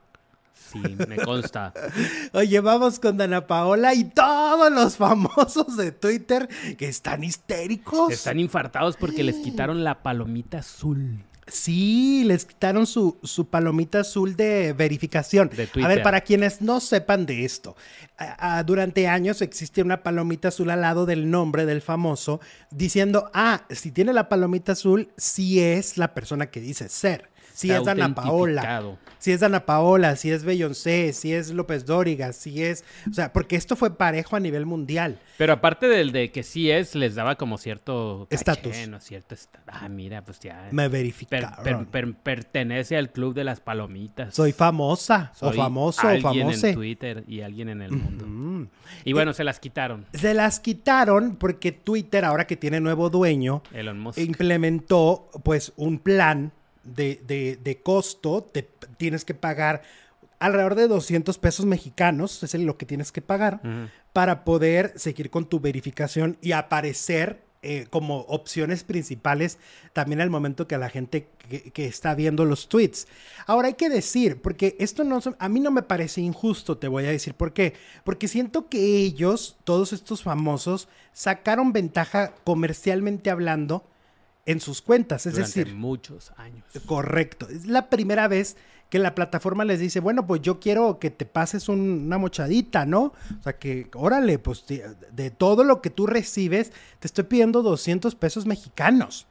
Speaker 2: Sí, me consta. (laughs)
Speaker 1: Oye, vamos con Dana Paola y todos los famosos de Twitter que están histéricos.
Speaker 2: Están infartados porque les quitaron la palomita azul.
Speaker 1: Sí, les quitaron su, su palomita azul de verificación.
Speaker 2: De
Speaker 1: A ver, para quienes no sepan de esto, a- a- durante años existe una palomita azul al lado del nombre del famoso diciendo, ah, si tiene la palomita azul, sí es la persona que dice ser. Si es Dana Paola. Si es Dana Paola, si es Beyoncé, si es López Dóriga, si es... O sea, porque esto fue parejo a nivel mundial.
Speaker 2: Pero aparte del de que sí es, les daba como cierto
Speaker 1: Estatus.
Speaker 2: Cierto Ah, mira, pues ya.
Speaker 1: Me verificaron.
Speaker 2: per- per- pertenece al club de las palomitas.
Speaker 1: Soy famosa, o
Speaker 2: Soy
Speaker 1: famoso, o
Speaker 2: alguien
Speaker 1: famose.
Speaker 2: en Twitter y alguien en el mundo.
Speaker 1: Mm.
Speaker 2: Y bueno, se las quitaron.
Speaker 1: Se las quitaron porque Twitter, ahora que tiene nuevo dueño,
Speaker 2: Elon Musk.
Speaker 1: implementó pues un plan de, de- de costo. Te, tienes que pagar alrededor de 200 pesos mexicanos, es lo que tienes que pagar, para poder seguir con tu verificación y aparecer eh, como opciones principales también al momento que la gente que, que está viendo los tweets. Ahora hay que decir, porque esto no, a mí no me parece injusto, te voy a decir por qué. Porque siento que ellos, todos estos famosos, sacaron ventaja comercialmente hablando en sus cuentas. Es
Speaker 2: Durante
Speaker 1: decir,
Speaker 2: muchos años.
Speaker 1: Correcto. Es la primera vez que la plataforma les dice, bueno, pues yo quiero que te pases un- una mochadita, ¿no? O sea, que, órale, pues te- de todo lo que tú recibes, te estoy pidiendo 200 pesos mexicanos.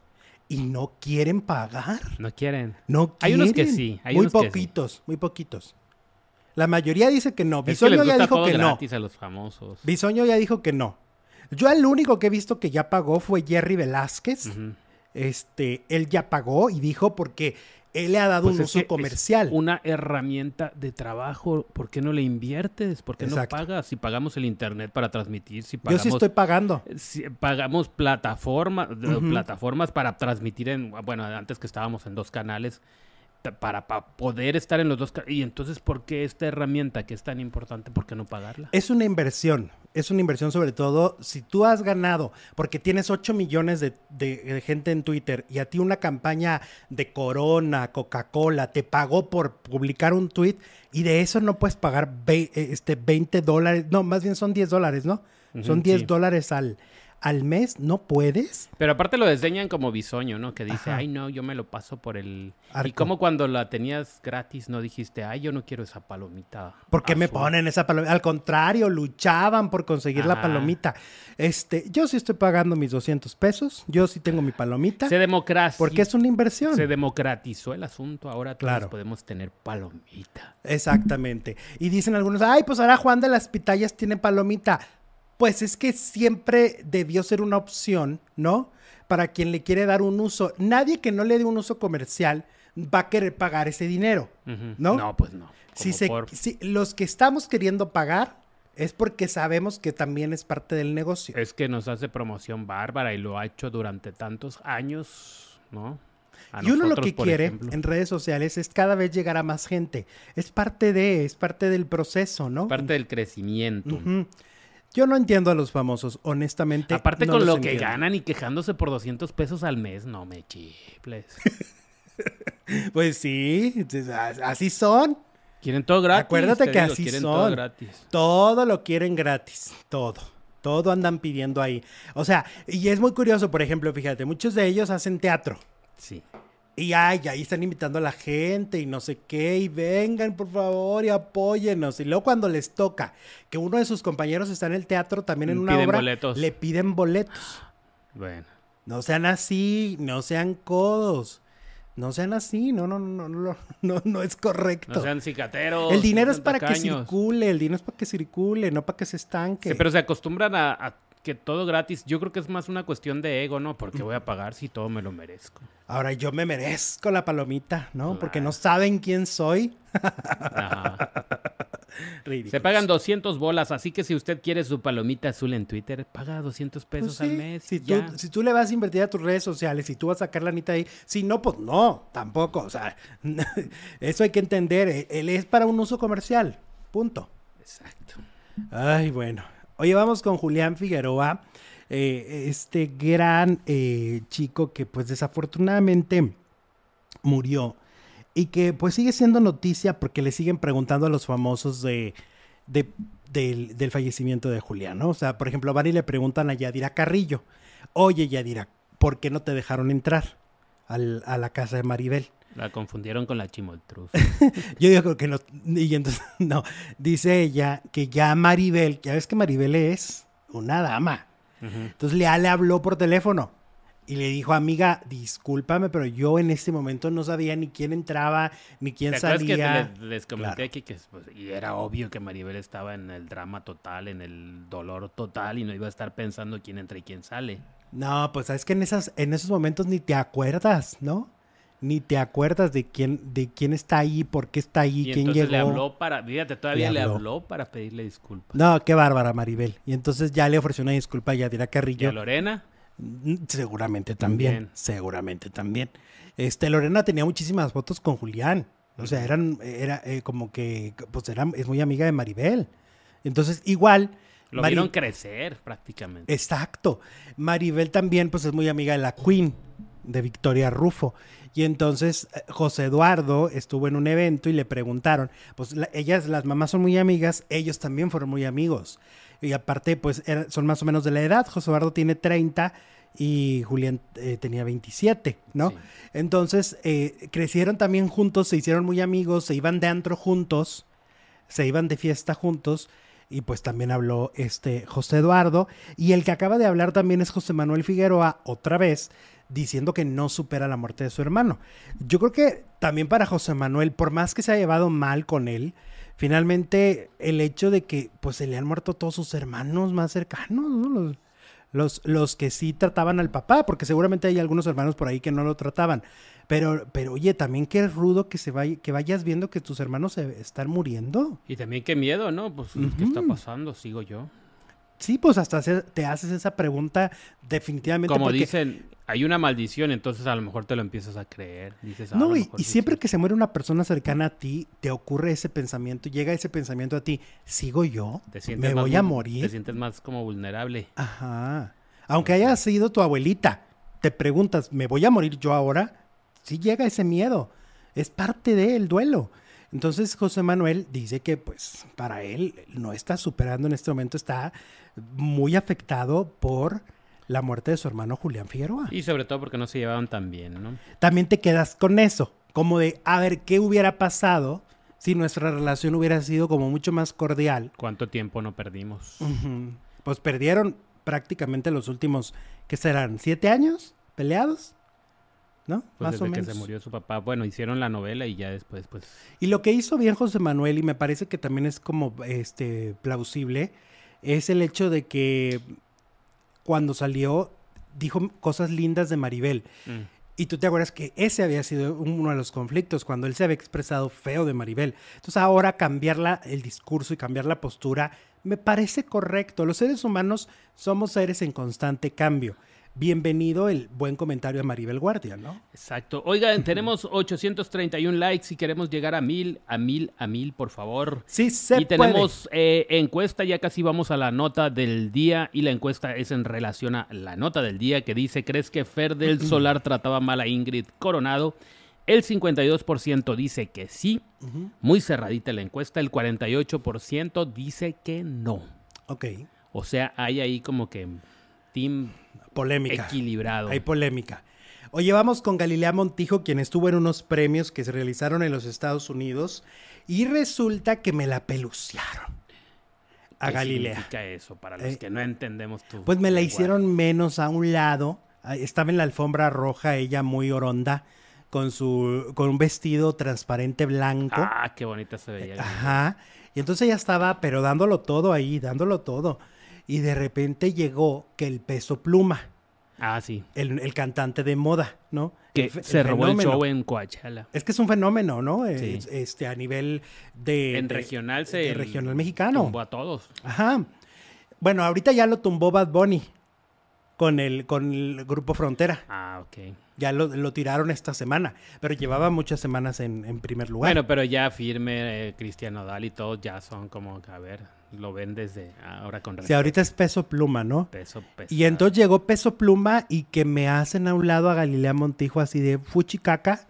Speaker 1: Y no quieren pagar.
Speaker 2: No quieren.
Speaker 1: No
Speaker 2: Hay
Speaker 1: quieren.
Speaker 2: unos que sí, hay
Speaker 1: muy
Speaker 2: unos que sí.
Speaker 1: poquitos, muy poquitos. La mayoría dice que no. Bisoño ya dijo que no.
Speaker 2: a los famosos.
Speaker 1: Bisoño ya dijo que no. Yo el único que he visto que ya pagó fue Jerry Velázquez. Este, él ya pagó y dijo porque él le ha dado
Speaker 2: Pues
Speaker 1: un uso comercial.
Speaker 2: una herramienta de trabajo. ¿Por qué no le inviertes? ¿Por qué
Speaker 1: Exacto.
Speaker 2: no pagas? Si pagamos el internet para transmitir, si
Speaker 1: Yo
Speaker 2: pagamos,
Speaker 1: sí estoy pagando.
Speaker 2: si pagamos plataforma,
Speaker 1: Ujú.
Speaker 2: plataformas para transmitir en, bueno, antes que estábamos en dos canales, para, pa- poder estar en los dos. Y entonces, ¿por qué esta herramienta que es tan importante, por qué no pagarla?
Speaker 1: Es una inversión. Es una inversión sobre todo si tú has ganado, porque tienes 8 millones de, de- de gente en Twitter y a ti una campaña de Corona, Coca-Cola, te pagó por publicar un tweet y de eso no puedes pagar ve- este, 20 dólares, no, más bien son 10 dólares, ¿no? Son 10
Speaker 2: sí.
Speaker 1: dólares al, al mes, ¿no puedes?
Speaker 2: Pero aparte lo desdeñan como bisoño, ¿no? Que dice,
Speaker 1: Ajá.
Speaker 2: ay, no, yo me lo paso por el... Y como cuando la tenías gratis no dijiste, ay, yo no quiero esa palomita.
Speaker 1: ¿Por qué me
Speaker 2: azul"?
Speaker 1: ponen esa palomita? Al contrario, luchaban por conseguir la palomita. Este, yo sí estoy pagando mis 200 pesos, yo sí tengo mi palomita,
Speaker 2: Se democracia.
Speaker 1: porque es una inversión.
Speaker 2: Se democratizó el asunto, ahora todos
Speaker 1: Claro.
Speaker 2: podemos tener palomita.
Speaker 1: Exactamente. Y dicen algunos, ay, pues ahora Juan de las Pitayas tiene palomita. Pues es que siempre debió ser una opción, ¿no? Para quien le quiere dar un uso. Nadie que no le dé un uso comercial va a querer pagar ese dinero. ¿no?
Speaker 2: No, pues no.
Speaker 1: Si se-
Speaker 2: por-
Speaker 1: si- los que estamos queriendo pagar es porque sabemos que también es parte del negocio.
Speaker 2: Es que nos hace promoción bárbara y lo ha hecho durante tantos años, ¿no? A
Speaker 1: y uno lo que quiere
Speaker 2: ejemplo.
Speaker 1: en redes sociales es cada vez llegar a más gente. Es parte de, es parte del proceso, ¿no?
Speaker 2: Parte del crecimiento.
Speaker 1: Yo no entiendo a los famosos, honestamente.
Speaker 2: Aparte
Speaker 1: no
Speaker 2: con lo que ganan y quejándose por 200 pesos al mes, no me chifles. (laughs)
Speaker 1: Pues sí, así son.
Speaker 2: Quieren todo gratis.
Speaker 1: Acuérdate
Speaker 2: te
Speaker 1: que
Speaker 2: digo,
Speaker 1: así
Speaker 2: quieren todo
Speaker 1: son.
Speaker 2: gratis.
Speaker 1: Todo lo quieren gratis, todo. Todo andan pidiendo ahí. O sea, y es muy curioso, por ejemplo, fíjate, muchos de ellos hacen teatro.
Speaker 2: Sí.
Speaker 1: Y ay, ahí están invitando a la gente y no sé qué, y vengan por favor y apóyennos. Y luego cuando les toca que uno de sus compañeros está en el teatro también en una
Speaker 2: Piden
Speaker 1: obra,
Speaker 2: boletos.
Speaker 1: le piden boletos. (gasps)
Speaker 2: Bueno.
Speaker 1: No sean así, no sean codos. No sean así, no, no, no, no, no, (laughs) no es correcto.
Speaker 2: No sean cicateros.
Speaker 1: el dinero
Speaker 2: no
Speaker 1: es para que circule, el dinero es para que circule, no para que se estanque.
Speaker 2: Sí, pero se acostumbran a, a que todo gratis. Yo creo que es más una cuestión de ego, ¿no? Porque voy a pagar si todo me lo merezco.
Speaker 1: Ahora yo me merezco la palomita, ¿no? Porque no saben quién soy.
Speaker 2: Ajá. (laughs) Se pagan 200 bolas, así que si usted quiere su palomita azul en Twitter, paga 200
Speaker 1: Pues
Speaker 2: pesos
Speaker 1: sí,
Speaker 2: al mes.
Speaker 1: Si tú, si tú le vas a invertir a tus redes sociales, si tú vas a sacar la anita ahí, si no, pues no, tampoco. O sea, (laughs) eso hay que entender. e- Él es para un uso comercial. Punto.
Speaker 2: Exacto.
Speaker 1: Ay, bueno. Oye, vamos con Julián Figueroa, eh, este gran eh, chico que pues desafortunadamente murió y que pues sigue siendo noticia porque le siguen preguntando a los famosos de, de- del, del fallecimiento de Julián, ¿no? O sea, por ejemplo, van y le preguntan a Yadira Carrillo, oye Yadira, ¿por qué no te dejaron entrar al- a la casa de Maribel?
Speaker 2: La confundieron con la chimoltruz. (laughs)
Speaker 1: Yo digo que no, y entonces, (laughs) no, dice ella que ya Maribel, ya ves que Maribel es una dama. Entonces le, le habló por teléfono y le dijo, amiga, discúlpame, pero yo en este momento no sabía ni quién entraba, ni quién
Speaker 2: ¿Te que
Speaker 1: salía.
Speaker 2: le- les comenté
Speaker 1: Claro.
Speaker 2: aquí que pues, y era obvio que Maribel estaba en el drama total, en el dolor total y no iba a estar pensando quién entra y quién sale?
Speaker 1: No, pues sabes que en, esas, en esos momentos ni te acuerdas, ¿no? Ni te acuerdas de quién, de quién está ahí, por qué está ahí,
Speaker 2: Y
Speaker 1: quién
Speaker 2: entonces
Speaker 1: llegó.
Speaker 2: le habló para, fíjate, todavía
Speaker 1: Le
Speaker 2: le
Speaker 1: habló.
Speaker 2: para pedirle disculpas.
Speaker 1: No, qué bárbara, Maribel. Y entonces ya le ofreció una disculpa a Yadira
Speaker 2: ¿Y
Speaker 1: Carrillo.
Speaker 2: a Lorena?
Speaker 1: Mm, Seguramente también,
Speaker 2: También.
Speaker 1: seguramente también. Este, Lorena tenía muchísimas fotos con Julián. O sea, eran, era eh, como que, pues era, es muy amiga de Maribel. Entonces, igual.
Speaker 2: Lo vieron crecer prácticamente.
Speaker 1: Exacto. Maribel también, pues es muy amiga de la Queen, de Victoria Rufo. Y entonces eh, José Eduardo estuvo en un evento y le preguntaron, pues la- ellas, las mamás son muy amigas, ellos también fueron muy amigos. Y aparte, pues era- son más o menos de la edad. José Eduardo tiene 30 y Julián eh, tenía 27, ¿no?
Speaker 2: Sí.
Speaker 1: Entonces, eh, crecieron también juntos, se hicieron muy amigos, se iban de antro juntos, se iban de fiesta juntos. Y pues también habló este José Eduardo. Y el que acaba de hablar también es José Manuel Figueroa, otra vez, diciendo que no supera la muerte de su hermano. Yo creo que también para José Manuel, por más que se ha llevado mal con él, finalmente el hecho de que pues se le han muerto todos sus hermanos más cercanos, ¿no? Los, los, los que sí trataban al papá, porque seguramente hay algunos hermanos por ahí que no lo trataban. Pero, pero oye, también qué rudo que se vaya, que vayas viendo que tus hermanos se están muriendo.
Speaker 2: Y también qué miedo, ¿no? Pues, ¿qué está pasando? Sigo yo.
Speaker 1: Sí, pues hasta te haces esa pregunta definitivamente.
Speaker 2: Como
Speaker 1: porque-
Speaker 2: dicen, hay una maldición, entonces a lo mejor te lo empiezas a creer. Dices, ah,
Speaker 1: No, y, siempre que se muere una persona cercana a ti, te ocurre ese pensamiento, llega ese pensamiento a ti, ¿sigo yo?
Speaker 2: cierto. Te sientes
Speaker 1: ¿Me
Speaker 2: más
Speaker 1: voy a
Speaker 2: vul- Te
Speaker 1: morir?
Speaker 2: sientes más como vulnerable.
Speaker 1: Ajá. Aunque haya sido tu abuelita, te preguntas, ¿me voy a morir yo ahora? Sí llega ese miedo. Es parte del duelo. Entonces José Manuel dice que pues para él no está superando en este momento, está muy afectado por la muerte de su hermano Julián Figueroa.
Speaker 2: Y sobre todo porque no se llevaban tan bien, ¿no?
Speaker 1: También te quedas con eso, como de, a ver, ¿qué hubiera pasado si nuestra relación hubiera sido como mucho más cordial?
Speaker 2: ¿Cuánto tiempo no perdimos?
Speaker 1: Pues perdieron prácticamente los últimos, ¿qué serán? ¿Siete años peleados? ¿No?
Speaker 2: Pues
Speaker 1: más o
Speaker 2: desde que
Speaker 1: menos.
Speaker 2: se murió su papá. Bueno, hicieron la novela y ya después, pues...
Speaker 1: Y lo que hizo bien José Manuel, y me parece que también es como este plausible, es el hecho de que cuando salió dijo cosas lindas de Maribel.
Speaker 2: mm.
Speaker 1: Y tú te acuerdas que ese había sido uno de los conflictos, cuando él se había expresado feo de Maribel. Entonces ahora cambiarla el discurso y cambiar la postura me parece correcto. Los seres humanos somos seres en constante cambio. Bienvenido el buen comentario de Maribel Guardia, ¿no?
Speaker 2: Exacto. Oigan, (laughs) tenemos 831 likes y queremos llegar a mil, a mil, a mil, por favor.
Speaker 1: Sí, se
Speaker 2: y tenemos eh, encuesta, ya casi vamos a la nota del día y la encuesta es en relación a la nota del día que dice, ¿crees que Fer del (clears throat) Solar trataba mal a Ingrid Coronado? El 52% dice que sí, muy cerradita la encuesta, el 48% dice que no.
Speaker 1: Ok,
Speaker 2: O sea, hay ahí como que team
Speaker 1: polémica.
Speaker 2: equilibrado.
Speaker 1: Hay polémica. Oye, vamos con Galilea Montijo, quien estuvo en unos premios que se realizaron en los Estados Unidos y resulta que me la peluciaron a
Speaker 2: ¿Qué
Speaker 1: Galilea.
Speaker 2: significa eso para los
Speaker 1: Eh,
Speaker 2: que no entendemos tu
Speaker 1: Pues me la hicieron menos a un lado. Ah, Estaba en la alfombra roja, ella muy oronda, con su con un vestido transparente blanco.
Speaker 2: Ah, qué bonita se veía.
Speaker 1: Ajá. Y entonces ella estaba, pero dándolo todo ahí, dándolo todo. Y de repente llegó que el peso pluma,
Speaker 2: Ah, sí.
Speaker 1: el, el cantante de moda, ¿no?
Speaker 2: Que
Speaker 1: El
Speaker 2: se robó el show en Coachella.
Speaker 1: Es que es un fenómeno, ¿no?
Speaker 2: Sí.
Speaker 1: Es- Este, a nivel de...
Speaker 2: En
Speaker 1: de-
Speaker 2: regional se
Speaker 1: de regional mexicano.
Speaker 2: tumbó a todos.
Speaker 1: Ajá. Bueno, ahorita ya lo tumbó Bad Bunny con el, con el grupo Frontera.
Speaker 2: Ah, ok.
Speaker 1: Ya lo, lo tiraron esta semana, pero llevaba muchas semanas en, en primer lugar.
Speaker 2: Bueno, pero ya firme eh, Cristian Nodal y todos ya son como, a ver, lo ven desde ahora con
Speaker 1: si ahorita es peso pluma, ¿no?
Speaker 2: peso pesado.
Speaker 1: Y entonces llegó peso pluma y que me hacen a un lado a Galilea Montijo así de fuchicaca.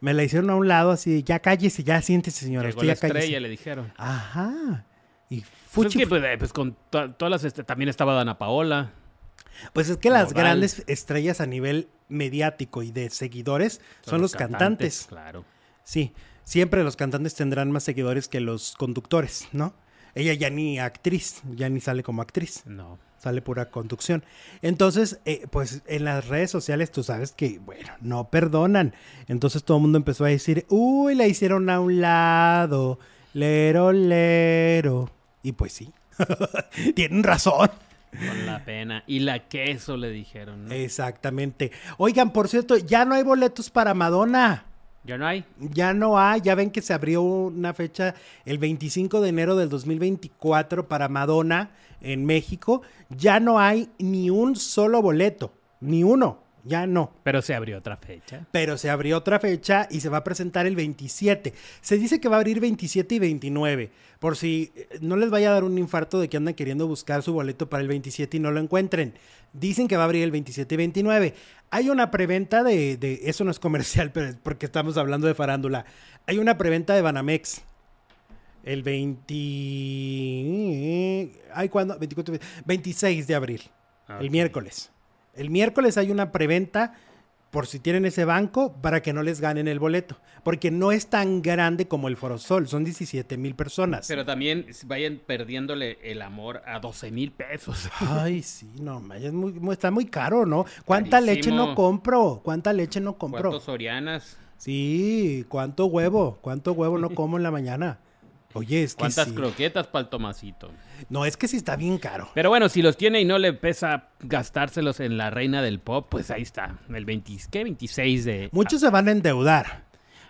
Speaker 1: Me la hicieron a un lado así de ya cállese, ya siéntese, señora.
Speaker 2: Llegó
Speaker 1: usted
Speaker 2: la
Speaker 1: ya cállese".
Speaker 2: estrella, le dijeron.
Speaker 1: Ajá. Y
Speaker 2: Pues es
Speaker 1: fuchi-
Speaker 2: que pues, eh, pues, con to- todas las... este, también estaba Dana Paola.
Speaker 1: Pues es que las grandes estrellas a nivel mediático y de seguidores son, los cantantes.
Speaker 2: Claro.
Speaker 1: Sí, siempre los cantantes tendrán más seguidores que los conductores, ¿no? Ella ya ni actriz, ya ni sale como actriz,
Speaker 2: No.
Speaker 1: sale pura conducción. Entonces, eh, pues en las redes sociales tú sabes que, bueno, no perdonan. Entonces todo el mundo empezó a decir, uy, la hicieron a un lado, lero, lero. Y pues sí, (laughs) tienen razón.
Speaker 2: Con la pena. Y la queso le dijeron, ¿no?
Speaker 1: Exactamente. Oigan, por cierto, ya no hay boletos para Madonna.
Speaker 2: ¿Ya no hay?
Speaker 1: Ya no hay, ya ven que se abrió una fecha el 25 de enero del 2024 para Madonna en México. Ya no hay ni un solo boleto, ni uno, ya no.
Speaker 2: Pero se abrió otra fecha.
Speaker 1: Pero se abrió otra fecha y se va a presentar el 27. Se dice que va a abrir 27 y 29. Por si eh, no les vaya a dar un infarto de que andan queriendo buscar su boleto para el 27 y no lo encuentren. Dicen que va a abrir el 27 y 29. Hay una preventa de, de- eso no es comercial, (laughs) pero es porque estamos hablando de farándula. Hay una preventa de Banamex. El 20... Ay, ¿cuándo? 24, 26 de abril. El
Speaker 2: Ok.
Speaker 1: miércoles. El miércoles hay una preventa por si tienen ese banco para que no les ganen el boleto. Porque no es tan grande como el Forosol, son 17 mil personas.
Speaker 2: Pero también vayan perdiéndole el amor a 12 mil pesos.
Speaker 1: Ay, (laughs) sí, no, es muy, muy- está muy caro, ¿no? ¿Cuánta leche no compro? ¿Cuánta leche no compro?
Speaker 2: ¿Cuántos Sorianas?
Speaker 1: Sí, ¿cuánto huevo? ¿Cuánto huevo no (laughs) como en la mañana? Oye, es que
Speaker 2: ¿Cuántas
Speaker 1: sí.
Speaker 2: croquetas para el Tomasito?
Speaker 1: No, es que sí está bien caro.
Speaker 2: Pero bueno, si los tiene y no le pesa gastárselos en la reina del pop, pues ahí está. El 20, ¿qué? 26 de...
Speaker 1: Muchos se van a endeudar.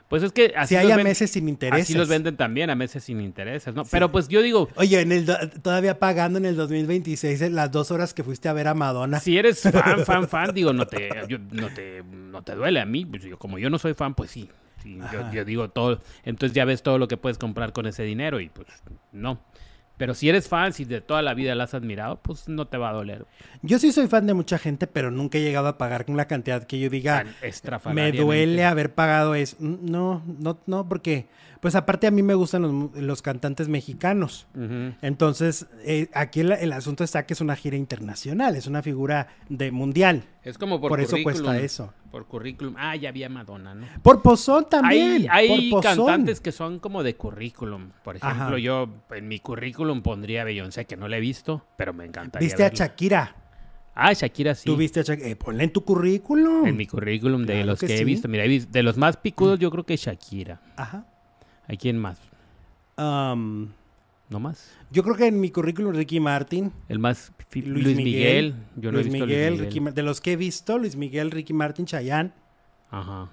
Speaker 2: Pues es que así
Speaker 1: Si hay a meses sin intereses.
Speaker 2: Así los venden también a meses sin intereses, ¿no? Pero pues yo digo,
Speaker 1: Oye, en el todavía pagando en el 2026 en las dos horas que fuiste a ver a Madonna.
Speaker 2: si eres fan, fan, fan, (laughs) digo, no te, yo- no te, no te duele a mí. Pues, yo- como yo no soy fan, pues sí. Yo, digo todo. Entonces ya ves todo lo que puedes comprar con ese dinero y pues no. Pero si eres fan, si de toda la vida la has admirado, pues no te va a doler.
Speaker 1: Yo sí soy fan de mucha gente, pero nunca he llegado a pagar con la cantidad que yo diga.
Speaker 2: Tan
Speaker 1: Me duele haber pagado eso. No, no, no, porque, pues aparte a mí me gustan los, los cantantes mexicanos. Entonces, eh, aquí el, el asunto está que es una gira internacional, es una figura de mundial.
Speaker 2: Es como por,
Speaker 1: Por eso cuesta eso.
Speaker 2: Por currículum. Ah, ya había Madonna, ¿no?
Speaker 1: Por Pozón también.
Speaker 2: Hay, hay
Speaker 1: por Pozón.
Speaker 2: cantantes que son como de currículum. Por ejemplo,
Speaker 1: Ajá.
Speaker 2: yo en mi currículum pondría a Beyoncé, que no la he visto, pero me encantaría.
Speaker 1: Viste a. Shakira.
Speaker 2: Ah, Shakira sí.
Speaker 1: Tú viste a Shakira. Eh, ponla en tu currículum.
Speaker 2: En mi currículum de
Speaker 1: Claro
Speaker 2: los
Speaker 1: que
Speaker 2: que, he visto. Mira, de los más picudos, yo creo que Shakira.
Speaker 1: Ajá.
Speaker 2: ¿Hay quién más?
Speaker 1: Um,
Speaker 2: ¿No más?
Speaker 1: yo creo que en mi currículum Ricky Martin.
Speaker 2: El más.
Speaker 1: Luis,
Speaker 2: Luis, Miguel. Yo no
Speaker 1: Luis
Speaker 2: he visto a
Speaker 1: Miguel,
Speaker 2: Luis Miguel.
Speaker 1: Ricky de los que he visto, Luis Miguel, Ricky Martin, Chayanne.
Speaker 2: Ajá.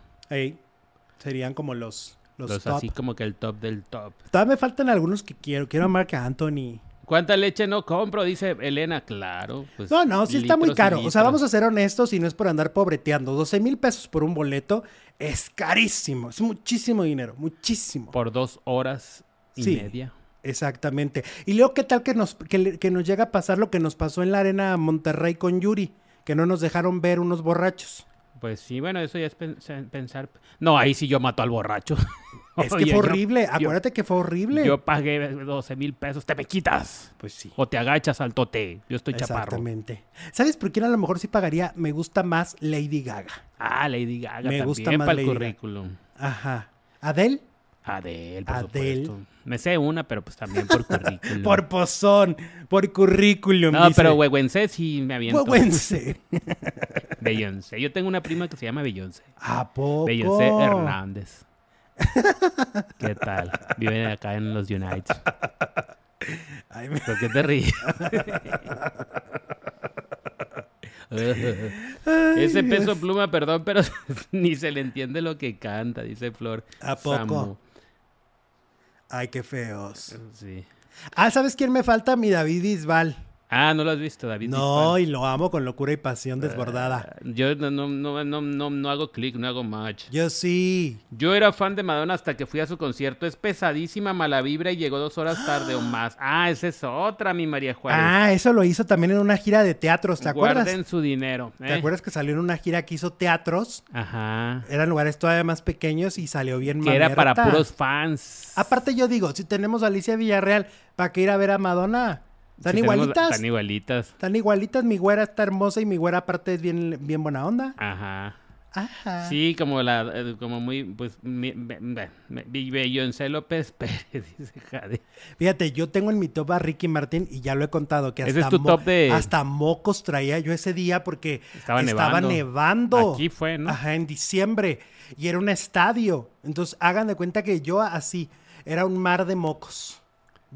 Speaker 1: Serían como los, los,
Speaker 2: Los,
Speaker 1: top.
Speaker 2: así como que el top del top.
Speaker 1: Todavía me faltan algunos que quiero. Quiero a Marc Anthony.
Speaker 2: ¿Cuánta leche no compro? Dice Elena. Claro. Pues,
Speaker 1: No, no, sí está muy caro. O sea, vamos a ser honestos y no es por andar pobreteando. 12 mil pesos por un boleto es carísimo. Es muchísimo dinero, muchísimo.
Speaker 2: Por dos horas y
Speaker 1: Sí.
Speaker 2: media.
Speaker 1: Exactamente. Y luego, ¿qué tal que nos, que, que nos llega a pasar lo que nos pasó en la arena Monterrey con Yuri? Que no nos dejaron ver unos borrachos.
Speaker 2: Pues sí, bueno, eso ya es pensar. No, ahí sí yo mato al borracho. (laughs)
Speaker 1: Es que
Speaker 2: Oye,
Speaker 1: fue horrible.
Speaker 2: yo-
Speaker 1: Acuérdate que fue horrible.
Speaker 2: Yo pagué 12 mil pesos, te me quitas.
Speaker 1: Pues sí.
Speaker 2: O te agachas al tote. Yo estoy chaparro.
Speaker 1: Exactamente. ¿Sabes por quién a lo mejor sí pagaría? Me gusta más Lady Gaga.
Speaker 2: Ah, Lady Gaga
Speaker 1: Me
Speaker 2: también
Speaker 1: gusta más
Speaker 2: para el
Speaker 1: Lady Gaga.
Speaker 2: currículum.
Speaker 1: Ajá. ¿Adele?
Speaker 2: Adele, por
Speaker 1: Adele.
Speaker 2: supuesto. Me sé una, pero pues también por (laughs) currículum.
Speaker 1: Por pozón, por currículum.
Speaker 2: No,
Speaker 1: dice.
Speaker 2: pero Huehuense sí me aviento.
Speaker 1: Huehuense. (laughs)
Speaker 2: Beyoncé. Yo tengo una prima que se llama Beyoncé.
Speaker 1: ¿A poco?
Speaker 2: Beyoncé Hernández. ¿Qué tal? Vive acá en los United.
Speaker 1: Ay, me-
Speaker 2: ¿Por qué te ríes? Ese peso pluma, perdón, pero (laughs) ni se le entiende lo que canta, dice Flor.
Speaker 1: ¿A poco?
Speaker 2: Samu.
Speaker 1: Ay, qué feos.
Speaker 2: Sí.
Speaker 1: Ah, ¿sabes quién me falta? Mi David Bisbal.
Speaker 2: Ah, ¿no lo has visto, David?
Speaker 1: No,
Speaker 2: Bisbal?
Speaker 1: y lo amo con locura y pasión desbordada.
Speaker 2: Yo no, no, no, no, no, no hago clic, no hago match.
Speaker 1: Yo sí.
Speaker 2: Yo era fan de Madonna hasta que fui a su concierto. Es pesadísima, mala vibra y llegó dos horas tarde o más. (gasps) Ah, esa es otra, mi María Juárez.
Speaker 1: Ah, eso lo hizo también en una gira de teatros, ¿te acuerdas?
Speaker 2: Guarden su dinero.
Speaker 1: ¿Te
Speaker 2: ¿eh?
Speaker 1: acuerdas que salió en una gira que hizo teatros?
Speaker 2: Ajá.
Speaker 1: Eran lugares todavía más pequeños y salió bien
Speaker 2: Que era para puros fans.
Speaker 1: Aparte yo digo, si tenemos a Alicia Villarreal, ¿para qué ir a ver a Madonna? ¿Están
Speaker 2: tenemos-
Speaker 1: igualitas?
Speaker 2: Están igualitas.
Speaker 1: Están igualitas, mi güera está hermosa y mi güera aparte es bien, bien buena onda.
Speaker 2: Ajá.
Speaker 1: Ajá.
Speaker 2: Sí, como la, eh, como muy, pues, mi, me- Beyoncé López (laughs) Pérez, dice Jade.
Speaker 1: Fíjate, yo tengo en mi top a Ricky Martin y ya lo he contado que
Speaker 2: Ese
Speaker 1: hasta,
Speaker 2: es tu top de-
Speaker 1: hasta mocos traía yo ese día porque
Speaker 2: Estaba
Speaker 1: estaba
Speaker 2: nevando.
Speaker 1: nevando.
Speaker 2: Aquí fue, ¿no?
Speaker 1: Ajá, en diciembre. Y era un estadio. Entonces hagan de cuenta que yo así, era un mar de mocos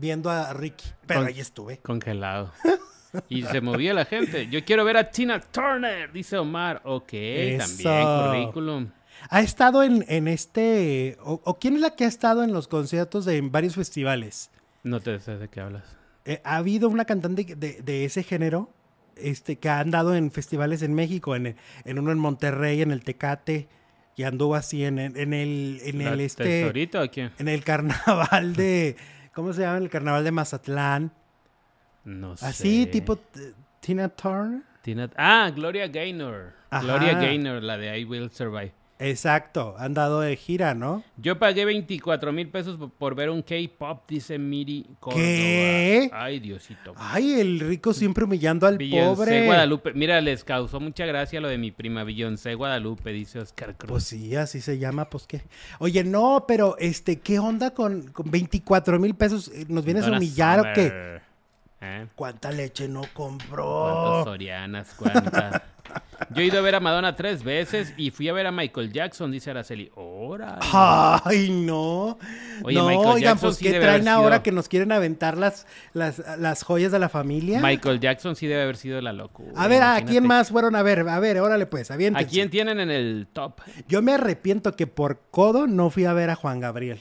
Speaker 1: viendo a Ricky. Pero
Speaker 2: Con-
Speaker 1: ahí estuve.
Speaker 2: Congelado. (laughs) Y se movía la gente. Yo quiero ver a Tina Turner, dice Omar. Ok, también,
Speaker 1: Eso.
Speaker 2: currículum.
Speaker 1: Ha estado en, en este... O, o quién es la que ha estado en los conciertos de en varios festivales?
Speaker 2: No te sé de qué hablas.
Speaker 1: Eh, ha habido una cantante de, de ese género este, que ha andado en festivales en México, en, en uno en Monterrey, en el Tecate, y anduvo así en, en el, en
Speaker 2: ¿La
Speaker 1: el este,
Speaker 2: tesorita o quién?
Speaker 1: en el (laughs) carnaval de, ¿cómo se llama? El carnaval de Mazatlán.
Speaker 2: No sé.
Speaker 1: Así, tipo Tina Turner.
Speaker 2: Tina- Ah, Gloria Gaynor.
Speaker 1: Ajá.
Speaker 2: Gloria Gaynor, la de I Will Survive.
Speaker 1: Exacto, han dado de gira, ¿no?
Speaker 2: Yo pagué 24 mil pesos por- ver un K-pop, dice Miri Córdoba.
Speaker 1: ¿Qué?
Speaker 2: Ay, Diosito.
Speaker 1: Ay, el rico siempre humillando al
Speaker 2: Beyoncé
Speaker 1: pobre.
Speaker 2: Guadalupe. Mira, les causó mucha gracia lo de mi prima Beyoncé Guadalupe, dice Oscar Cruz.
Speaker 1: Pues sí, así se llama, pues qué. Oye, no, pero este, ¿qué onda con, con 24 mil pesos? Eh, ¿Nos vienes a humillar o qué?
Speaker 2: ¿Eh?
Speaker 1: ¿Cuánta leche no
Speaker 2: ¿Cuántas
Speaker 1: compró?
Speaker 2: Sorianas? ¿Cuántas? (laughs) Yo he ido a ver a Madonna tres veces y fui a ver a Michael Jackson, dice Araceli. ¡Órale!
Speaker 1: Ay, no.
Speaker 2: Oye,
Speaker 1: no,
Speaker 2: Michael
Speaker 1: oigan,
Speaker 2: Jackson
Speaker 1: pues
Speaker 2: sí
Speaker 1: ¿qué
Speaker 2: debe
Speaker 1: traen
Speaker 2: haber
Speaker 1: ahora que nos quieren aventar las, las, las joyas de la familia?
Speaker 2: Michael Jackson sí debe haber sido la locura.
Speaker 1: A ver, ¿a quién más fueron a ver? A ver, órale pues,
Speaker 2: ¿A quién tienen en el top?
Speaker 1: Yo me arrepiento que por codo no fui a ver a Juan Gabriel.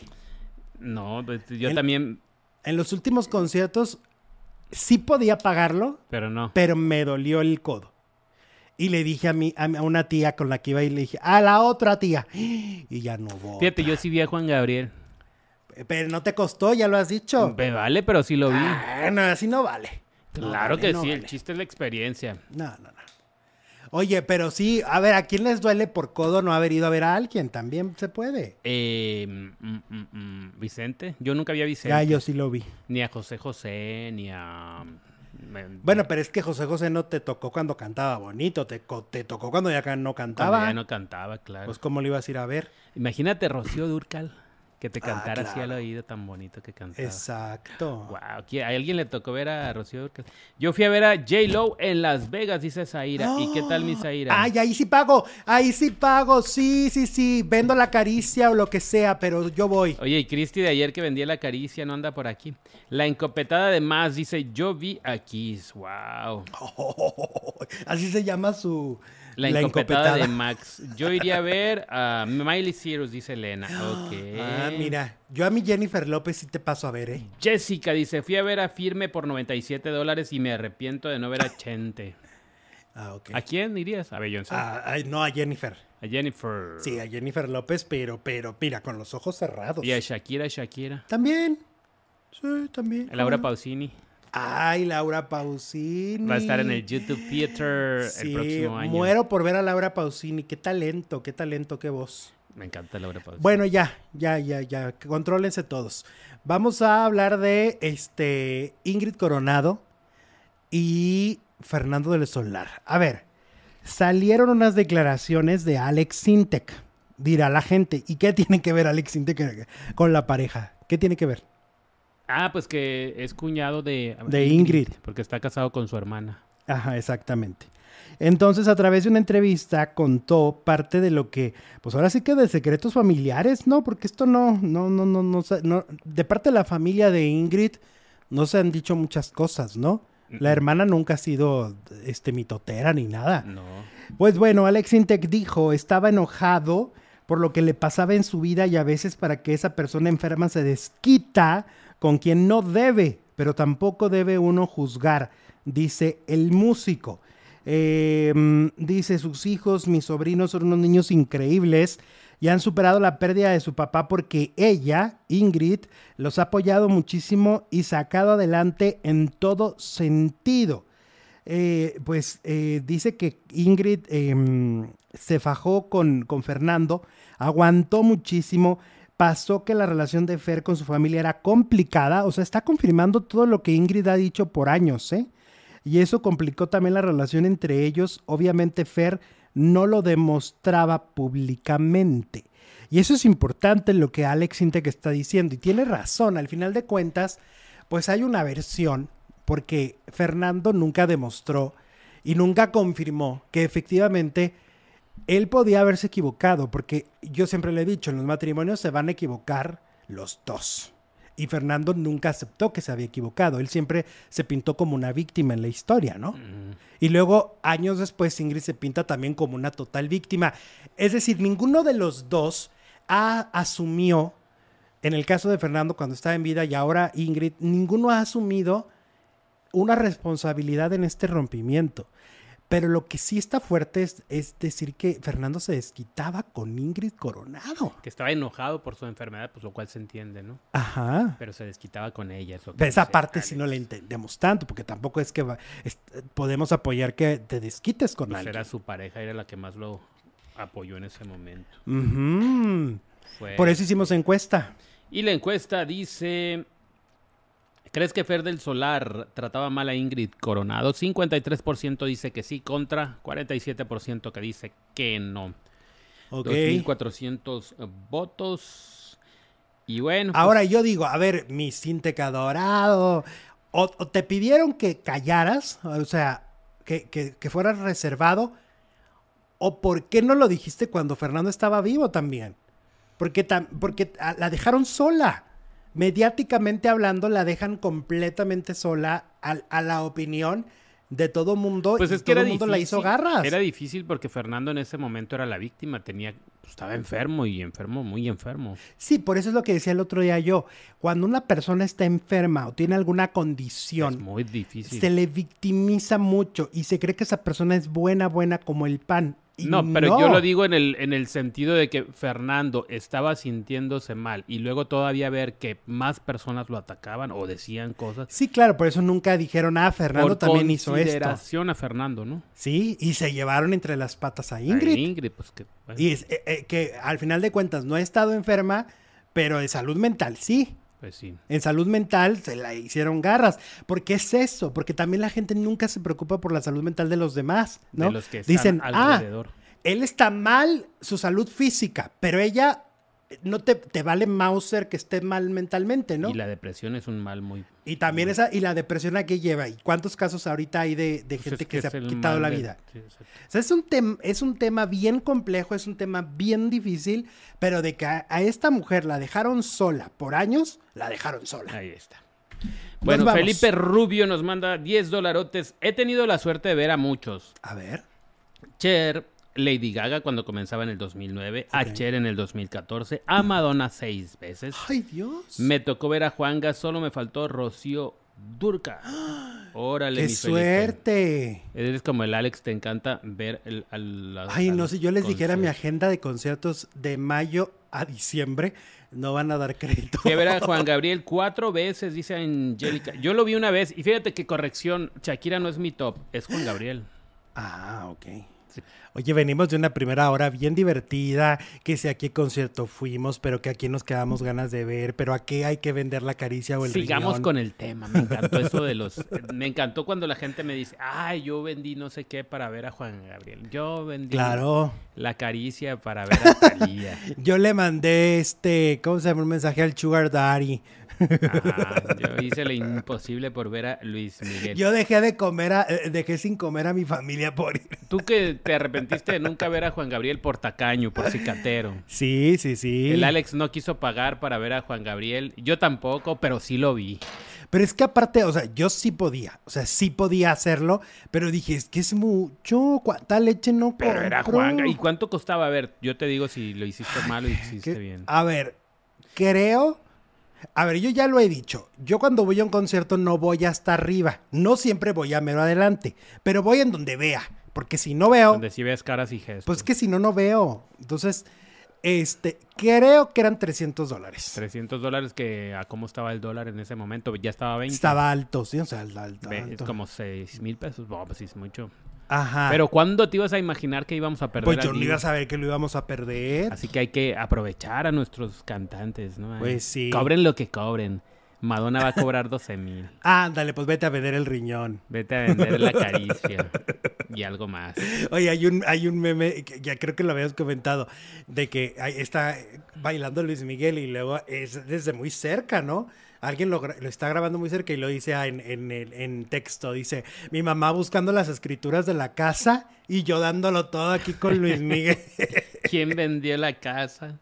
Speaker 2: No, pues, yo también,
Speaker 1: En los últimos conciertos sí podía pagarlo,
Speaker 2: pero no.
Speaker 1: pero me dolió el codo. Y le dije a, mi, a una tía con la que iba y le dije, a la otra tía. (gasps) Y ya no voy.
Speaker 2: Fíjate, yo sí vi a Juan Gabriel.
Speaker 1: Pero no te costó, ya lo has dicho.
Speaker 2: Me vale, pero sí lo vi.
Speaker 1: Ah, no, así no vale. No
Speaker 2: claro
Speaker 1: vale,
Speaker 2: que
Speaker 1: no
Speaker 2: sí, el chiste es la experiencia.
Speaker 1: No, no, no. Oye, pero sí, a ver, ¿a quién les duele por codo no haber ido a ver a alguien? También se puede.
Speaker 2: Eh, mm, mm, mm, Vicente, yo nunca vi a Vicente.
Speaker 1: Ya, yo sí lo vi.
Speaker 2: Ni a José José, ni a... me-
Speaker 1: Bueno, pero es que José José no te tocó cuando cantaba bonito, te, te tocó cuando ya no
Speaker 2: cuando
Speaker 1: cantaba.
Speaker 2: ya no cantaba, claro.
Speaker 1: Pues, ¿cómo lo ibas a ir a ver?
Speaker 2: Imagínate Rocío Durcal, que te
Speaker 1: Ah,
Speaker 2: cantara así al oído tan bonito que cantaba.
Speaker 1: Exacto.
Speaker 2: Wow, ¿a alguien le tocó ver a Rocío Durcal? Yo fui a ver a J-Lo en Las Vegas, dice Zaira. ¿Y qué tal mi Zaira?
Speaker 1: Ay, ahí sí pago, ahí sí pago, sí, sí, sí, vendo la caricia o lo que sea, pero yo voy.
Speaker 2: Oye, y Cristi de ayer que vendía la caricia no anda por aquí. La encopetada de más dice, yo vi a Kiss. Wow. (laughs)
Speaker 1: así se llama su...
Speaker 2: La, encopetada, de Max. Yo iría a ver a Miley Cyrus, dice Elena. (gasps) Ok.
Speaker 1: Ah, mira, yo a mi Jennifer López sí te paso a ver, ¿eh?
Speaker 2: Jessica dice, fui a ver a Firme por 97 dólares y me arrepiento de no ver a Chente.
Speaker 1: Ah, ok.
Speaker 2: ¿A quién irías? A Beyoncé.
Speaker 1: Ah, no, a Jennifer.
Speaker 2: A Jennifer.
Speaker 1: Sí, a Jennifer López, pero, pero, mira, con los ojos cerrados.
Speaker 2: Y a Shakira, Shakira.
Speaker 1: También. Sí, también.
Speaker 2: A Laura. Pausini.
Speaker 1: Ay, Laura Pausini.
Speaker 2: Va a estar en el YouTube Theater
Speaker 1: Sí,
Speaker 2: el próximo año.
Speaker 1: muero por ver a Laura Pausini. Qué talento, qué talento, qué voz.
Speaker 2: Me encanta Laura Pausini.
Speaker 1: Bueno, ya, ya, ya, ya. Contrólense todos. Vamos a hablar de este Ingrid Coronado y Fernando del Solar. A ver, salieron unas declaraciones de Alex Sintek. Dirá la gente. ¿Y qué tiene que ver Alex Sintek con la pareja? ¿Qué tiene que ver?
Speaker 2: Ah, pues que es cuñado de...
Speaker 1: De Ingrid.
Speaker 2: Porque está casado con su hermana.
Speaker 1: Ajá, exactamente. Entonces, a través de una entrevista contó parte de lo que, pues ahora sí que de secretos familiares, ¿no? Porque esto no, no, no, no, no, no- de parte de la familia de Ingrid no se han dicho muchas cosas, ¿no? La hermana nunca ha sido, este, mitotera ni nada.
Speaker 2: No.
Speaker 1: Pues bueno, Alex Intec dijo, estaba enojado por lo que le pasaba en su vida y a veces para que esa persona enferma se desquita con quien no debe, pero tampoco debe uno juzgar, dice el músico. Eh, dice, sus hijos, mis sobrinos son unos niños increíbles y han superado la pérdida de su papá porque ella, Ingrid, los ha apoyado muchísimo y sacado adelante en todo sentido. Eh, pues eh, dice que Ingrid em, se fajó con, con Fernando, aguantó muchísimo, pasó que la relación de Fer con su familia era complicada, o sea, está confirmando todo lo que Ingrid ha dicho por años, ¿eh? Y eso complicó también la relación entre ellos. Obviamente Fer no lo demostraba públicamente. Y eso es importante lo que Alex Intec está diciendo. Y tiene razón, al final de cuentas, pues hay una versión, porque Fernando nunca demostró y nunca confirmó que efectivamente él podía haberse equivocado, porque yo siempre le he dicho, en los matrimonios se van a equivocar los dos. Y Fernando nunca aceptó que se había equivocado. Él siempre se pintó como una víctima en la historia, ¿no?
Speaker 2: Mm.
Speaker 1: Y luego, años después, Ingrid se pinta también como una total víctima. Es decir, ninguno de los dos ha asumió, en el caso de Fernando cuando estaba en vida y ahora Ingrid, ninguno ha asumido una responsabilidad en este rompimiento. Pero lo que sí está fuerte es, es decir que Fernando se desquitaba con Ingrid Coronado.
Speaker 2: Que estaba enojado por su enfermedad, pues lo cual se entiende, ¿no?
Speaker 1: Ajá.
Speaker 2: Pero se desquitaba con ella. es lo que
Speaker 1: Pero esa parte sí no la entendemos tanto, porque tampoco es que va- es- podemos apoyar que te desquites con
Speaker 2: Pues
Speaker 1: alguien.
Speaker 2: era su pareja, era la que más lo apoyó en ese momento. Fue-
Speaker 1: Por eso hicimos encuesta.
Speaker 2: Y la encuesta dice... ¿Crees que Fer del Solar trataba mal a Ingrid Coronado? 53% dice que sí, contra 47% que dice que no.
Speaker 1: Ok.
Speaker 2: 2.400 votos. Y bueno, pues,
Speaker 1: Ahora yo digo, a ver, mi Sinteca dorado. O, o te pidieron que callaras, o sea, que, que, que fueras reservado. ¿O por qué no lo dijiste cuando Fernando estaba vivo también? Porque, tam- porque la dejaron sola. Mediáticamente hablando, la dejan completamente sola al- a, la opinión de todo mundo.
Speaker 2: pues
Speaker 1: y
Speaker 2: es que
Speaker 1: todo el mundo
Speaker 2: difícil.
Speaker 1: la hizo garras.
Speaker 2: Era difícil porque Fernando en ese momento era la víctima, tenía pues, estaba enfermo y enfermo, muy enfermo.
Speaker 1: Sí, por eso es lo que decía el otro día yo. Cuando una persona está enferma o tiene alguna condición,
Speaker 2: Es muy difícil.
Speaker 1: se le victimiza mucho y se cree que esa persona es buena, buena como el pan.
Speaker 2: No, pero yo lo digo en el, en el sentido de que Fernando estaba sintiéndose mal y luego todavía ver que más personas lo atacaban o decían cosas.
Speaker 1: Sí, claro, por eso nunca dijeron, ah, Fernando
Speaker 2: por
Speaker 1: también hizo esto.
Speaker 2: consideración a Fernando, ¿no?
Speaker 1: Sí, y se llevaron entre las patas a
Speaker 2: A
Speaker 1: Ingrid.
Speaker 2: Ingrid, pues que... bueno,
Speaker 1: Y es, eh, eh, que al final de cuentas no ha estado enferma, pero de salud mental sí.
Speaker 2: Pues sí.
Speaker 1: En salud mental se la hicieron garras. ¿Por qué es eso? Porque también la gente nunca se preocupa por la salud mental de los demás, ¿no?
Speaker 2: De los que están
Speaker 1: Dicen, ah,
Speaker 2: alrededor.
Speaker 1: él está mal su salud física, pero ella no te, te vale Mauser que esté mal mentalmente, ¿no?
Speaker 2: Y la depresión es un mal muy...
Speaker 1: Y también esa, y la depresión a qué lleva. ¿Y cuántos casos ahorita hay de, de
Speaker 2: pues
Speaker 1: gente
Speaker 2: es
Speaker 1: que, se ha quitado la
Speaker 2: de-
Speaker 1: vida?
Speaker 2: sí.
Speaker 1: O sea, es un, tem- es un tema bien complejo, es un tema bien difícil, pero de que a, a esta mujer la dejaron sola por años, la dejaron sola.
Speaker 2: Ahí está. Bueno. Felipe Rubio nos manda 10 dolarotes. He tenido la suerte de ver a muchos.
Speaker 1: A ver.
Speaker 2: Cher, Lady Gaga cuando comenzaba en el 2009, a
Speaker 1: Ok.
Speaker 2: Cher en el 2014, a Madonna seis veces.
Speaker 1: Ay, Dios.
Speaker 2: Me tocó ver a Juanga, solo me faltó Rocío Durca. (gasps) Órale,
Speaker 1: ¡Qué
Speaker 2: mi
Speaker 1: suerte!
Speaker 2: Eres como el Alex, te encanta ver el, al- a-
Speaker 1: Ay,
Speaker 2: a
Speaker 1: no sé, yo les dijera mi agenda de conciertos de mayo a diciembre, no van a dar crédito.
Speaker 2: Fui a ver a (laughs) Juan Gabriel cuatro veces, dice Angélica. Yo lo vi una vez y fíjate que corrección, Shakira no es mi top, es Juan Gabriel.
Speaker 1: Ah, ok.
Speaker 2: Sí.
Speaker 1: Oye, venimos de una primera hora bien divertida, que sé a qué concierto fuimos, pero que aquí nos quedamos ganas de ver, pero a qué hay que vender la caricia o el
Speaker 2: Sigamos
Speaker 1: riñón.
Speaker 2: con el tema, me encantó eso de los... Me encantó cuando la gente me dice, ay, yo vendí no sé qué para ver a Juan Gabriel. Yo vendí
Speaker 1: Claro.
Speaker 2: la caricia para ver a Talía. (laughs)
Speaker 1: Yo le mandé este, ¿cómo se llama? Un mensaje al Sugar Daddy.
Speaker 2: Yo (laughs) hice lo imposible por ver a Luis Miguel.
Speaker 1: Yo dejé de comer, a- eh, dejé sin comer a mi familia por ir.
Speaker 2: Tú que te arrepentiste de nunca ver a Juan Gabriel por tacaño, por cicatero.
Speaker 1: Sí, sí, sí.
Speaker 2: El Alex no quiso pagar para ver a Juan Gabriel. Yo tampoco, pero sí lo vi.
Speaker 1: Pero es que aparte, o sea, yo sí podía, o sea, sí podía hacerlo, pero dije, es que es mucho, cuánta leche no
Speaker 2: Pero era
Speaker 1: compro?
Speaker 2: Juan. ¿Y cuánto costaba? A ver, yo te digo si lo hiciste mal o hiciste
Speaker 1: Que-
Speaker 2: bien.
Speaker 1: A ver, creo. A ver, yo ya lo he dicho. Yo cuando voy a un concierto no voy hasta arriba. No siempre voy a mero adelante. Pero voy en donde vea. Porque si no veo,
Speaker 2: Donde sí ves caras y gestos.
Speaker 1: pues que si no, no veo. Entonces, este, creo que eran 300 dólares.
Speaker 2: 300 dólares que a cómo estaba el dólar en ese momento. Ya estaba 20.
Speaker 1: Estaba alto, sí, o sea, alto.
Speaker 2: Es como 6 mil pesos. Bueno, pues sí es mucho.
Speaker 1: Ajá.
Speaker 2: Pero ¿cuándo te ibas a imaginar que íbamos a perder
Speaker 1: pues yo no iba a saber que lo íbamos a perder.
Speaker 2: Así que hay que aprovechar a nuestros cantantes, ¿no?
Speaker 1: Pues sí.
Speaker 2: Cobren lo que cobren. Madonna va a cobrar 12 mil. (laughs)
Speaker 1: Ándale, pues vete a vender el riñón.
Speaker 2: Vete a vender la (laughs) caricia y algo más.
Speaker 1: Oye, hay un, hay un meme, que ya creo que lo habías comentado, de que está bailando Luis Miguel y luego es desde muy cerca, ¿no? Alguien lo, está grabando muy cerca y lo dice ah, en, en, en texto, dice, mi mamá buscando las escrituras de la casa y yo dándolo todo aquí con Luis Miguel. (laughs)
Speaker 2: ¿Quién vendió la casa?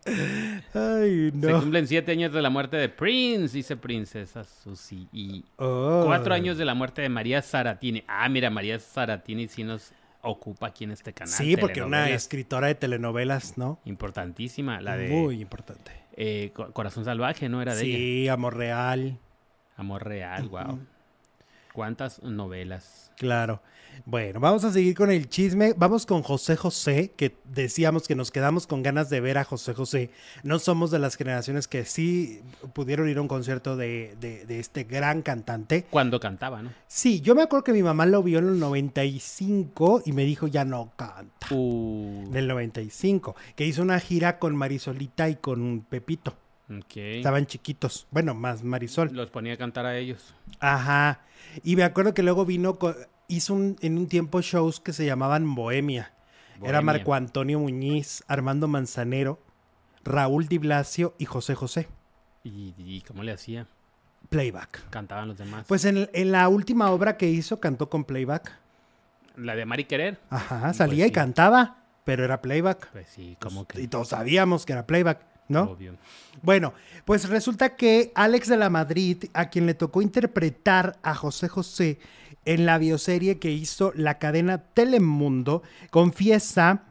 Speaker 1: Ay,
Speaker 2: Se
Speaker 1: no.
Speaker 2: cumplen siete años de la muerte de Prince, dice Princesa Susi. Y
Speaker 1: Oh.
Speaker 2: cuatro años de la muerte de María Saratini. Ah, mira, María Saratini sí nos ocupa aquí en este canal.
Speaker 1: Sí, porque una escritora de telenovelas, ¿no?
Speaker 2: Importantísima, la de
Speaker 1: Muy importante.
Speaker 2: Eh, Co- Corazón Salvaje, ¿no? Era de ella.
Speaker 1: Sí, Amor Real,
Speaker 2: Amor Real, wow. ¿Cuántas novelas?
Speaker 1: claro. Bueno, vamos a seguir con el chisme. Vamos con José José, que decíamos que nos quedamos con ganas de ver a José José. No somos de las generaciones que sí pudieron ir a un concierto de, de- de este gran cantante.
Speaker 2: Cuando cantaba, ¿no?
Speaker 1: Sí, yo me acuerdo que mi mamá lo vio en el 95 y me dijo, ya no canta.
Speaker 2: Uh,
Speaker 1: Del 95, que hizo una gira con Marisolita y con Pepito.
Speaker 2: ok.
Speaker 1: Estaban chiquitos. Bueno, más Marisol.
Speaker 2: Los ponía a cantar a ellos.
Speaker 1: Ajá. Y me acuerdo que luego vino, co- hizo un- en un tiempo shows que se llamaban Bohemia. Era. Marco Antonio Muñiz, Armando Manzanero, Raúl Di Blasio y José José.
Speaker 2: ¿Y, y cómo le hacía?
Speaker 1: Playback.
Speaker 2: Cantaban los demás.
Speaker 1: Pues en, en la última obra que hizo cantó con playback.
Speaker 2: La de Mari Querer.
Speaker 1: Ajá, salía y
Speaker 2: sí.
Speaker 1: cantaba, pero era playback.
Speaker 2: Pues sí, como que.
Speaker 1: Y todos sabíamos que era playback, ¿no?
Speaker 2: Obvio.
Speaker 1: Bueno, pues resulta que Alex de la Madrid, a quien le tocó interpretar a José José en la bioserie que hizo la cadena Telemundo, confiesa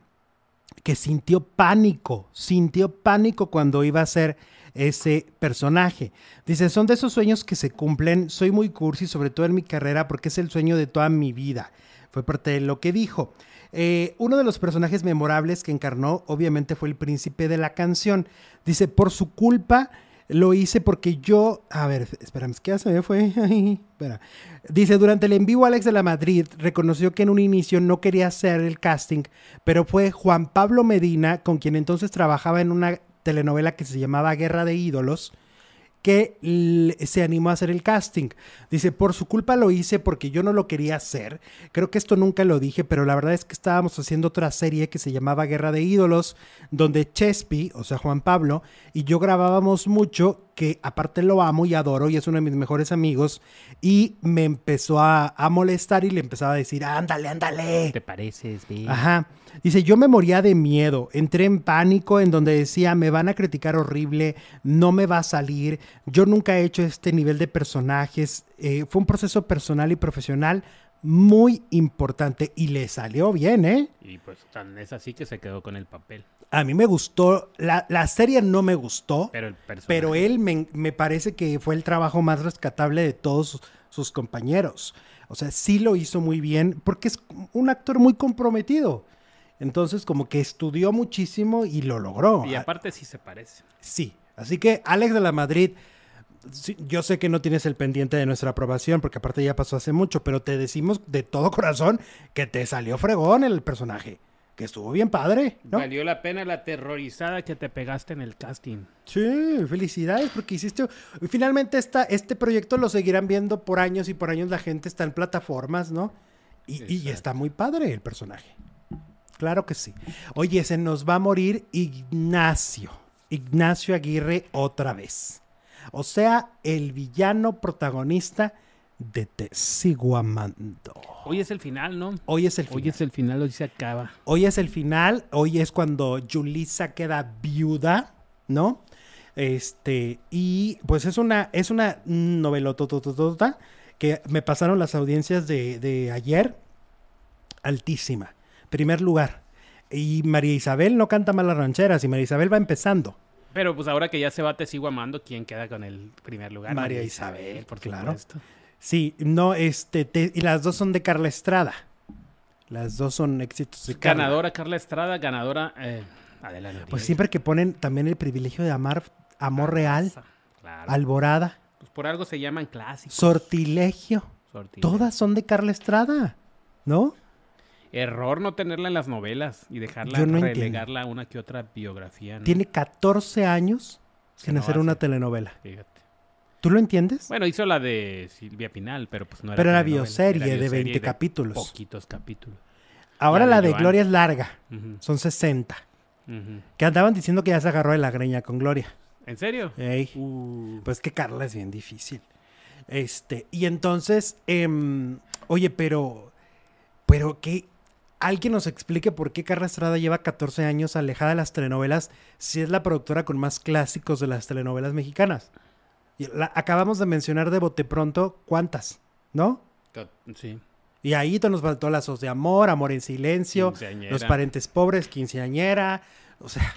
Speaker 1: que sintió pánico, sintió pánico cuando iba a ser ese personaje. Dice, son de esos sueños que se cumplen, soy muy cursi, sobre todo en mi carrera, porque es el sueño de toda mi vida. Fue parte de lo que dijo. Eh, uno de los personajes memorables que encarnó, obviamente, fue el príncipe de la canción. Dice, por su culpa lo hice porque yo. A ver, espérame, ¿qué ya se me fue? (laughs) Espera. Dice: Durante el en vivo, Alex de la Madrid reconoció que en un inicio no quería hacer el casting, pero fue Juan Pablo Medina, con quien entonces trabajaba en una telenovela que se llamaba Guerra de Ídolos que se animó a hacer el casting. Dice, por su culpa lo hice porque yo no lo quería hacer. Creo que esto nunca lo dije, pero la verdad es que estábamos haciendo otra serie que se llamaba Guerra de Ídolos, donde Chespi, o sea, Juan Pablo, y yo grabábamos mucho, que aparte lo amo y adoro y es uno de mis mejores amigos, y me empezó a, a molestar y le empezaba a decir, ándale, ándale.
Speaker 2: ¿Te pareces? Ve?
Speaker 1: Ajá. Dice, yo me moría de miedo, entré en pánico en donde decía, me van a criticar horrible, no me va a salir, yo nunca he hecho este nivel de personajes. Eh, fue un proceso personal y profesional muy importante y le salió bien, ¿eh?
Speaker 2: Y pues tan es así que se quedó con el papel.
Speaker 1: A mí me gustó, la, la serie no me gustó,
Speaker 2: Pero el
Speaker 1: pero él me, me parece que fue el trabajo más rescatable de todos sus, sus compañeros. O sea, sí lo hizo muy bien porque es un actor muy comprometido. Entonces, como que estudió muchísimo y lo logró.
Speaker 2: Y aparte sí se parece.
Speaker 1: Sí. Así que, Alex de la Madrid, sí, yo sé que no tienes el pendiente de nuestra aprobación, porque aparte ya pasó hace mucho, pero te decimos de todo corazón que te salió fregón el personaje. Que estuvo bien padre, ¿no?
Speaker 2: Valió la pena la aterrorizada que te pegaste en el casting.
Speaker 1: Sí, felicidades porque hiciste. y Finalmente esta, este proyecto lo seguirán viendo por años y por años la gente está en plataformas, ¿no? Y, y está muy padre el personaje. Claro que sí. Oye, se nos va a morir Ignacio. Ignacio Aguirre otra vez. O sea, el villano protagonista de Te sigo amando.
Speaker 2: Hoy es el final, ¿no?
Speaker 1: Hoy es el final.
Speaker 2: Hoy es el final, hoy se acaba.
Speaker 1: Hoy es el final, hoy es cuando Julissa queda viuda, ¿no? Este, y pues es una, es una novelotototota que me pasaron las audiencias de, de ayer, altísima. Primer lugar. Y María Isabel no canta mal las rancheras, y María Isabel va empezando.
Speaker 2: Pero pues ahora que ya se va Te sigo amando, ¿quién queda con el primer lugar?
Speaker 1: María Isabel,
Speaker 2: por
Speaker 1: claro.
Speaker 2: supuesto.
Speaker 1: Sí, no, este, te- y las dos son de Carla Estrada. Las dos son éxitos de Carla.
Speaker 2: Ganadora Carla Estrada, ganadora eh, Adela.
Speaker 1: Pues siempre que ponen también el privilegio de amar, amor real,
Speaker 2: Claro.
Speaker 1: alborada.
Speaker 2: Pues por algo se llaman clásicos.
Speaker 1: Sortilegio.
Speaker 2: Sortilegio.
Speaker 1: Todas son de Carla Estrada, ¿no?
Speaker 2: Error no tenerla en las novelas y dejarla
Speaker 1: no
Speaker 2: relegarla a una que otra biografía. ¿no?
Speaker 1: Tiene 14 años sin
Speaker 2: no
Speaker 1: hacer
Speaker 2: hace.
Speaker 1: una telenovela.
Speaker 2: Fíjate.
Speaker 1: ¿Tú lo entiendes?
Speaker 2: Bueno, hizo la de Silvia Pinal, pero pues no era
Speaker 1: Pero era bioserie
Speaker 2: era
Speaker 1: de
Speaker 2: bioserie
Speaker 1: 20 capítulos.
Speaker 2: Poquitos capítulos.
Speaker 1: Ahora
Speaker 2: la
Speaker 1: la
Speaker 2: de Joan.
Speaker 1: Gloria es larga. Son 60.
Speaker 2: ujú.
Speaker 1: Que andaban diciendo que ya se agarró de la greña con Gloria.
Speaker 2: ¿En serio?
Speaker 1: Ey.
Speaker 2: Uh,
Speaker 1: Pues que Carla es bien difícil. Este, y entonces, em, oye, pero, pero que alguien nos explique por qué Carla Estrada lleva 14 años alejada de las telenovelas si es la productora con más clásicos de las telenovelas mexicanas. Y la- acabamos de mencionar de bote pronto cuántas, ¿no?
Speaker 2: sí.
Speaker 1: Y ahí nos faltó Lazos de Amor, Amor en Silencio. Los Parentes Pobres, Quinceañera. O sea,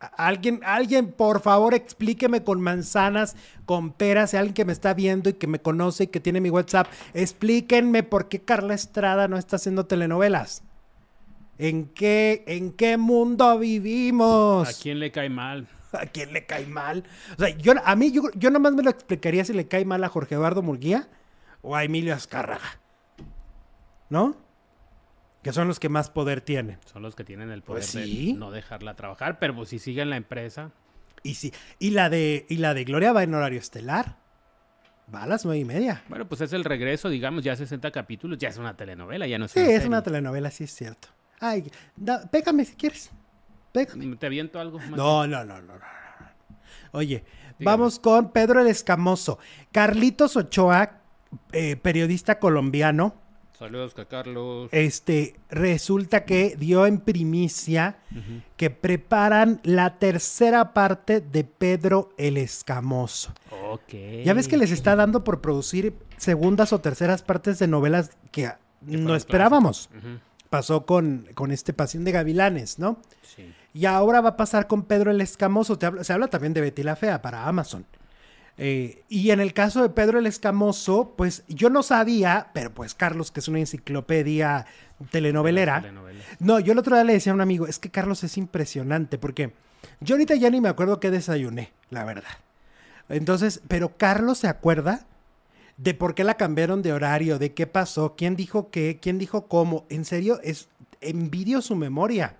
Speaker 1: alguien, alguien, por favor, explíqueme con manzanas, con peras, si alguien que me está viendo y que me conoce y que tiene mi WhatsApp, explíquenme por qué Carla Estrada no está haciendo telenovelas. ¿En qué, en qué mundo vivimos?
Speaker 2: ¿A quién le cae mal?
Speaker 1: ¿A quién le cae mal? O sea, yo, a mí, yo, yo nomás me lo explicaría si le cae mal a Jorge Eduardo Murguía o a Emilio Azcárraga. ¿No? Que son los que más poder tienen.
Speaker 2: Son los que tienen el poder
Speaker 1: Pues sí.
Speaker 2: de no dejarla trabajar, pero pues si sigue en la empresa,
Speaker 1: Y sí, y la de, y la de Gloria va en horario estelar. Va a las nueve y media.
Speaker 2: bueno, pues es el regreso, digamos, ya 60 capítulos, ya es una telenovela, ya no es
Speaker 1: Sí,
Speaker 2: una
Speaker 1: es
Speaker 2: serie.
Speaker 1: una telenovela, sí es cierto. Ay, da- pégame si quieres. Pégame.
Speaker 2: ¿Te aviento algo más?
Speaker 1: No, no, no, no, no, no. Oye, vamos con Pedro el Escamoso. Carlitos Ochoa, eh, periodista colombiano,
Speaker 2: Saludos, a Carlos.
Speaker 1: este, resulta que dio en primicia que preparan la tercera parte de Pedro el Escamoso.
Speaker 2: Ok.
Speaker 1: Ya ves que les está dando por producir segundas o terceras partes de novelas que no esperábamos. Pasó con, con este Pasión de Gavilanes, ¿no?
Speaker 2: Sí.
Speaker 1: Y ahora va a pasar con Pedro el Escamoso. Te habla- se habla también de Betty la Fea para Amazon. Eh, y en el caso de Pedro el Escamoso, pues yo no sabía, pero pues Carlos, que es una enciclopedia telenovelera.
Speaker 2: Telenovela.
Speaker 1: No, yo el otro día le decía a un amigo, es que Carlos es impresionante, porque yo ahorita ya ni me acuerdo qué desayuné, la verdad. Entonces, pero Carlos se acuerda de por qué la cambiaron de horario, de qué pasó, quién dijo qué, quién dijo cómo. En serio, es envidio su memoria.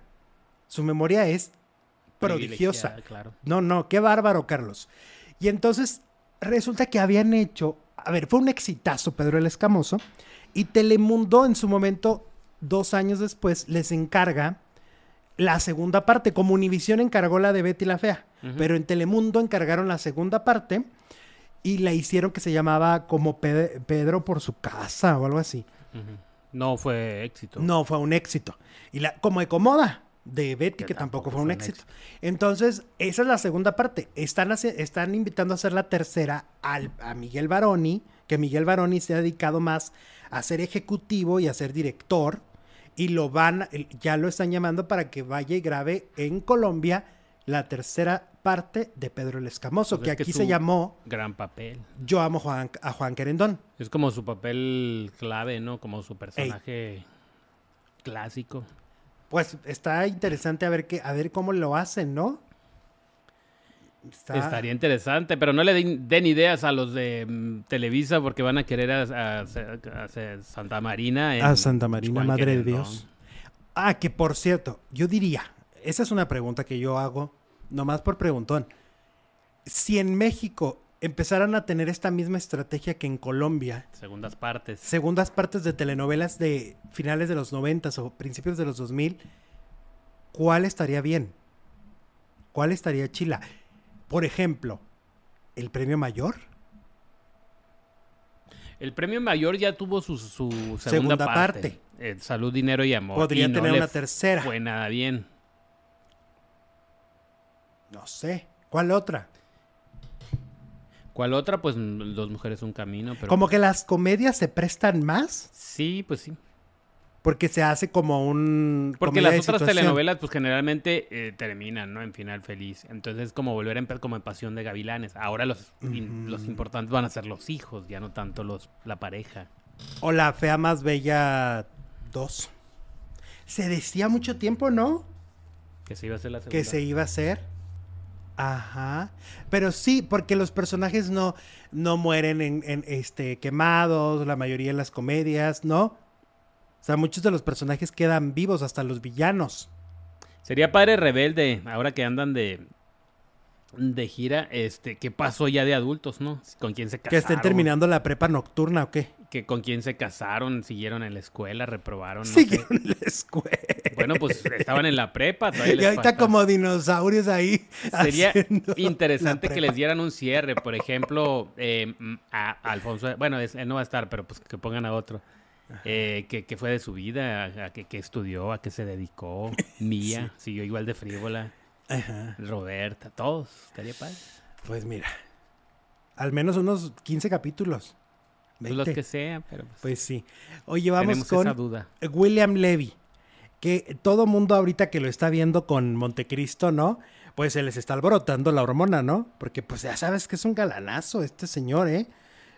Speaker 1: Su memoria es prodigiosa.
Speaker 2: Claro.
Speaker 1: No, no, qué bárbaro, Carlos. Y entonces resulta que habían hecho, a ver, fue un exitazo Pedro el Escamoso, y Telemundo en su momento, dos años después, les encarga la segunda parte, como Univisión encargó la de Betty la Fea, pero en Telemundo encargaron la segunda parte y la hicieron que se llamaba como Pe- Pedro por su casa o algo así.
Speaker 2: No fue éxito.
Speaker 1: No, fue un éxito. Y la, como Ecomoda de Betty,
Speaker 2: Que
Speaker 1: que, tampoco,
Speaker 2: tampoco
Speaker 1: fue un éxito. Entonces, esa es la segunda parte. Están, están invitando a hacer la tercera al, a Miguel Baroni, que Miguel Baroni se ha dedicado más a ser ejecutivo y a ser director. Y lo van, ya lo están llamando para que vaya y grabe en Colombia la tercera parte de Pedro el Escamoso,
Speaker 2: Pues
Speaker 1: que
Speaker 2: es
Speaker 1: aquí se llamó
Speaker 2: Gran papel.
Speaker 1: Yo amo Juan- a Juan Querendón.
Speaker 2: Es como su papel clave, ¿no? Como su personaje clásico.
Speaker 1: Pues está interesante a ver qué, a ver cómo lo hacen, ¿no? Está-
Speaker 2: Estaría interesante, pero no le den, den ideas a los de mm, Televisa porque van a querer a, a- a- a Santa Marina. en
Speaker 1: A Santa Marina, Madre de. Dios. Ah, que por cierto, yo diría, esa es una pregunta que yo hago, nomás por preguntón. Si en México empezaran a tener esta misma estrategia que en Colombia,
Speaker 2: Segundas partes.
Speaker 1: segundas partes de telenovelas de finales de los 90 o principios de los 2000, ¿cuál estaría bien? ¿Cuál estaría chila? Por ejemplo, ¿el premio mayor?
Speaker 2: El premio mayor ya tuvo su, su segunda,
Speaker 1: Segunda
Speaker 2: parte.
Speaker 1: parte.
Speaker 2: Eh, Salud, dinero y amor.
Speaker 1: Podría
Speaker 2: y
Speaker 1: tener una tercera.
Speaker 2: Fue nada bien.
Speaker 1: No sé. ¿Cuál otra?
Speaker 2: ¿Cuál otra? Pues mm, Dos mujeres, un camino. Pero
Speaker 1: Como que las comedias se prestan más
Speaker 2: Sí, pues sí.
Speaker 1: porque se hace como un...
Speaker 2: Porque las otras telenovelas, pues generalmente eh, terminan, ¿no? En final feliz. Entonces es como volver a empezar como en Pasión de Gavilanes. Ahora los, in- los importantes van a ser los hijos, ya no tanto los la pareja.
Speaker 1: O La Fea Más Bella 2. Se decía mucho tiempo, ¿no?
Speaker 2: Que se iba a hacer la segunda.
Speaker 1: Que se iba a hacer. Ajá. Pero sí, porque los personajes no, no mueren en, en, este, quemados, la mayoría en las comedias, ¿no? O sea, muchos de los personajes quedan vivos, hasta los villanos.
Speaker 2: Sería padre rebelde, ahora que andan de, de gira, este, ¿qué pasó ya de adultos, no? ¿Con quién se casaron?
Speaker 1: Que estén terminando la prepa nocturna o qué.
Speaker 2: Que con quién se casaron, siguieron en la escuela, reprobaron. no sé.
Speaker 1: Siguieron en la escuela.
Speaker 2: Bueno, pues estaban en la prepa, todavía
Speaker 1: Y ahorita como dinosaurios ahí.
Speaker 2: Sería interesante que les dieran un cierre, por ejemplo, eh, mm, a Alfonso, bueno, es- él no va a estar, pero pues que pongan a otro. Eh, que, que fue de su vida, a, a que, que estudió, a que se dedicó, (laughs) Mía, siguió igual de frívola,
Speaker 1: Ajá.
Speaker 2: Roberta, todos, estaría padre.
Speaker 1: Pues mira, al menos unos 15 capítulos.
Speaker 2: Pues los
Speaker 1: 20.
Speaker 2: que sean, pero pues,
Speaker 1: Pues sí. Oye, vamos con
Speaker 2: esa duda.
Speaker 1: William Levy, que todo mundo ahorita que lo está viendo con Montecristo, ¿no? Pues se les está alborotando la hormona, ¿no? Porque pues ya sabes que es un galanazo este señor, ¿eh?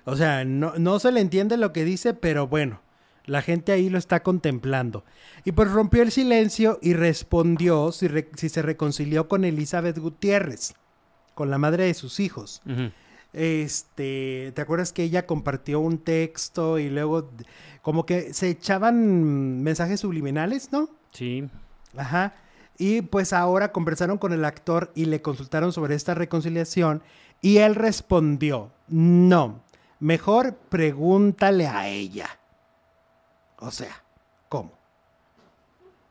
Speaker 1: O sea, no, no se le entiende lo que dice, pero bueno, la gente ahí lo está contemplando. Y pues rompió el silencio y respondió si, re- si se reconcilió con Elizabeth Gutiérrez, con la madre de sus hijos. Este, ¿te acuerdas que ella compartió un texto y luego como que se echaban mensajes subliminales, ¿no?
Speaker 2: Sí,
Speaker 1: Ajá. Y pues ahora conversaron con el actor y le consultaron sobre esta reconciliación y él respondió, no, mejor pregúntale a ella. O sea, ¿cómo?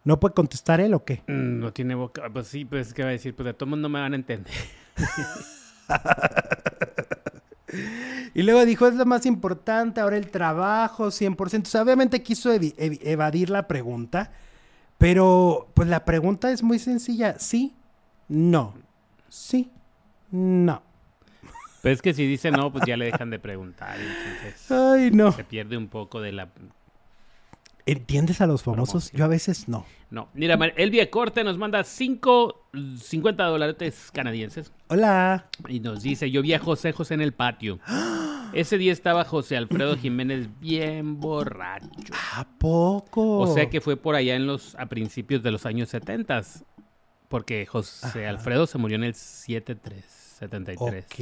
Speaker 1: ¿No puede contestar él o qué?
Speaker 2: Mm, no tiene boca, pues sí, pues qué va a decir, pues de todo mundo me van a entender. (laughs)
Speaker 1: Y luego dijo, es lo más importante, ahora el trabajo, 100%. O sea, obviamente quiso evadir la pregunta, pero pues la pregunta es muy sencilla. Sí, no. Sí, no.
Speaker 2: Pero es que si dice no, pues ya le dejan de preguntar, entonces
Speaker 1: Ay, no.
Speaker 2: se pierde un poco de la
Speaker 1: ¿Entiendes a los famosos? Yo a veces no.
Speaker 2: No. Mira, Elvia Corte nos manda 5, 50 dólares canadienses.
Speaker 1: Hola.
Speaker 2: Y nos dice, yo vi a José José en el patio. (gasps) Ese día estaba José Alfredo Jiménez bien borracho.
Speaker 1: ¿A poco?
Speaker 2: O sea que fue por allá en los a principios de los años 70 porque José Alfredo se murió en el 73, 73.
Speaker 1: Ok.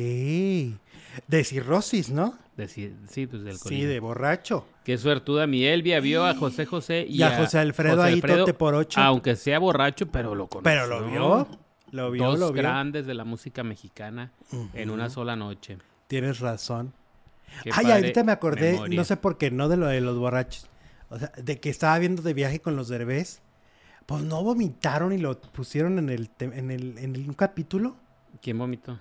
Speaker 1: De cirrosis, ¿no?
Speaker 2: De sí, pues del
Speaker 1: Sí, de borracho.
Speaker 2: Qué suertuda mi Elvia vio a José (gasps) José y,
Speaker 1: Y a José Alfredo ahí tote por ocho.
Speaker 2: Aunque sea borracho, pero lo conoció.
Speaker 1: Pero lo vio. Lo vio,
Speaker 2: Dos
Speaker 1: lo vio.
Speaker 2: grandes de la música mexicana en una sola noche.
Speaker 1: Tienes razón.
Speaker 2: Qué
Speaker 1: Ay, ahorita me acordé,
Speaker 2: memoria.
Speaker 1: no sé por qué, no de lo de los borrachos. O sea, de que estaba viendo de viaje con los derbés. Pues no vomitaron y lo pusieron en el, en el, en el- un capítulo.
Speaker 2: ¿Quién vomitó?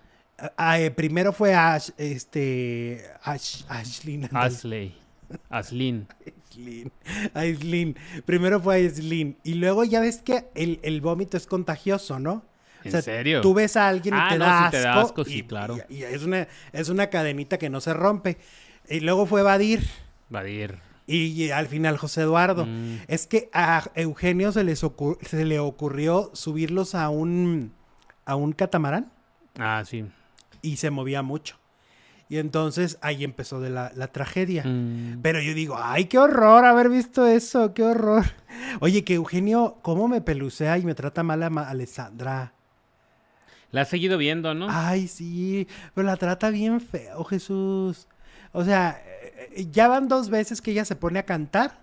Speaker 1: Ah, eh, primero fue Ash, este, Ash, Ashlyn.
Speaker 2: Asley. Aslin.
Speaker 1: Aislinn. Aislinn. Primero fue Aislinn. Y luego ya ves que el, el vómito es contagioso, ¿no?
Speaker 2: ¿En serio?
Speaker 1: Tú ves a alguien y
Speaker 2: Ah,
Speaker 1: te,
Speaker 2: no,
Speaker 1: da
Speaker 2: si te da
Speaker 1: asco,
Speaker 2: asco, sí,
Speaker 1: y-
Speaker 2: claro.
Speaker 1: Y, y es, una, es una cadenita que no se rompe. Y luego fue Badir.
Speaker 2: Vadir.
Speaker 1: Y, y al final José Eduardo.
Speaker 2: Mm.
Speaker 1: Es que a Eugenio se, les se le ocurrió subirlos a un, a un catamarán
Speaker 2: Ah, sí.
Speaker 1: Y se movía mucho. Y entonces ahí empezó de la, la tragedia.
Speaker 2: Mm.
Speaker 1: Pero yo digo, ay, qué horror haber visto eso, qué horror. (laughs) Oye, que Eugenio, ¿cómo me pelucea y me trata mal a Ma- Alessandra?
Speaker 2: La has seguido viendo, ¿no?
Speaker 1: Ay, sí, pero la trata bien feo, Jesús. O sea, eh, ya van dos veces que ella se pone a cantar.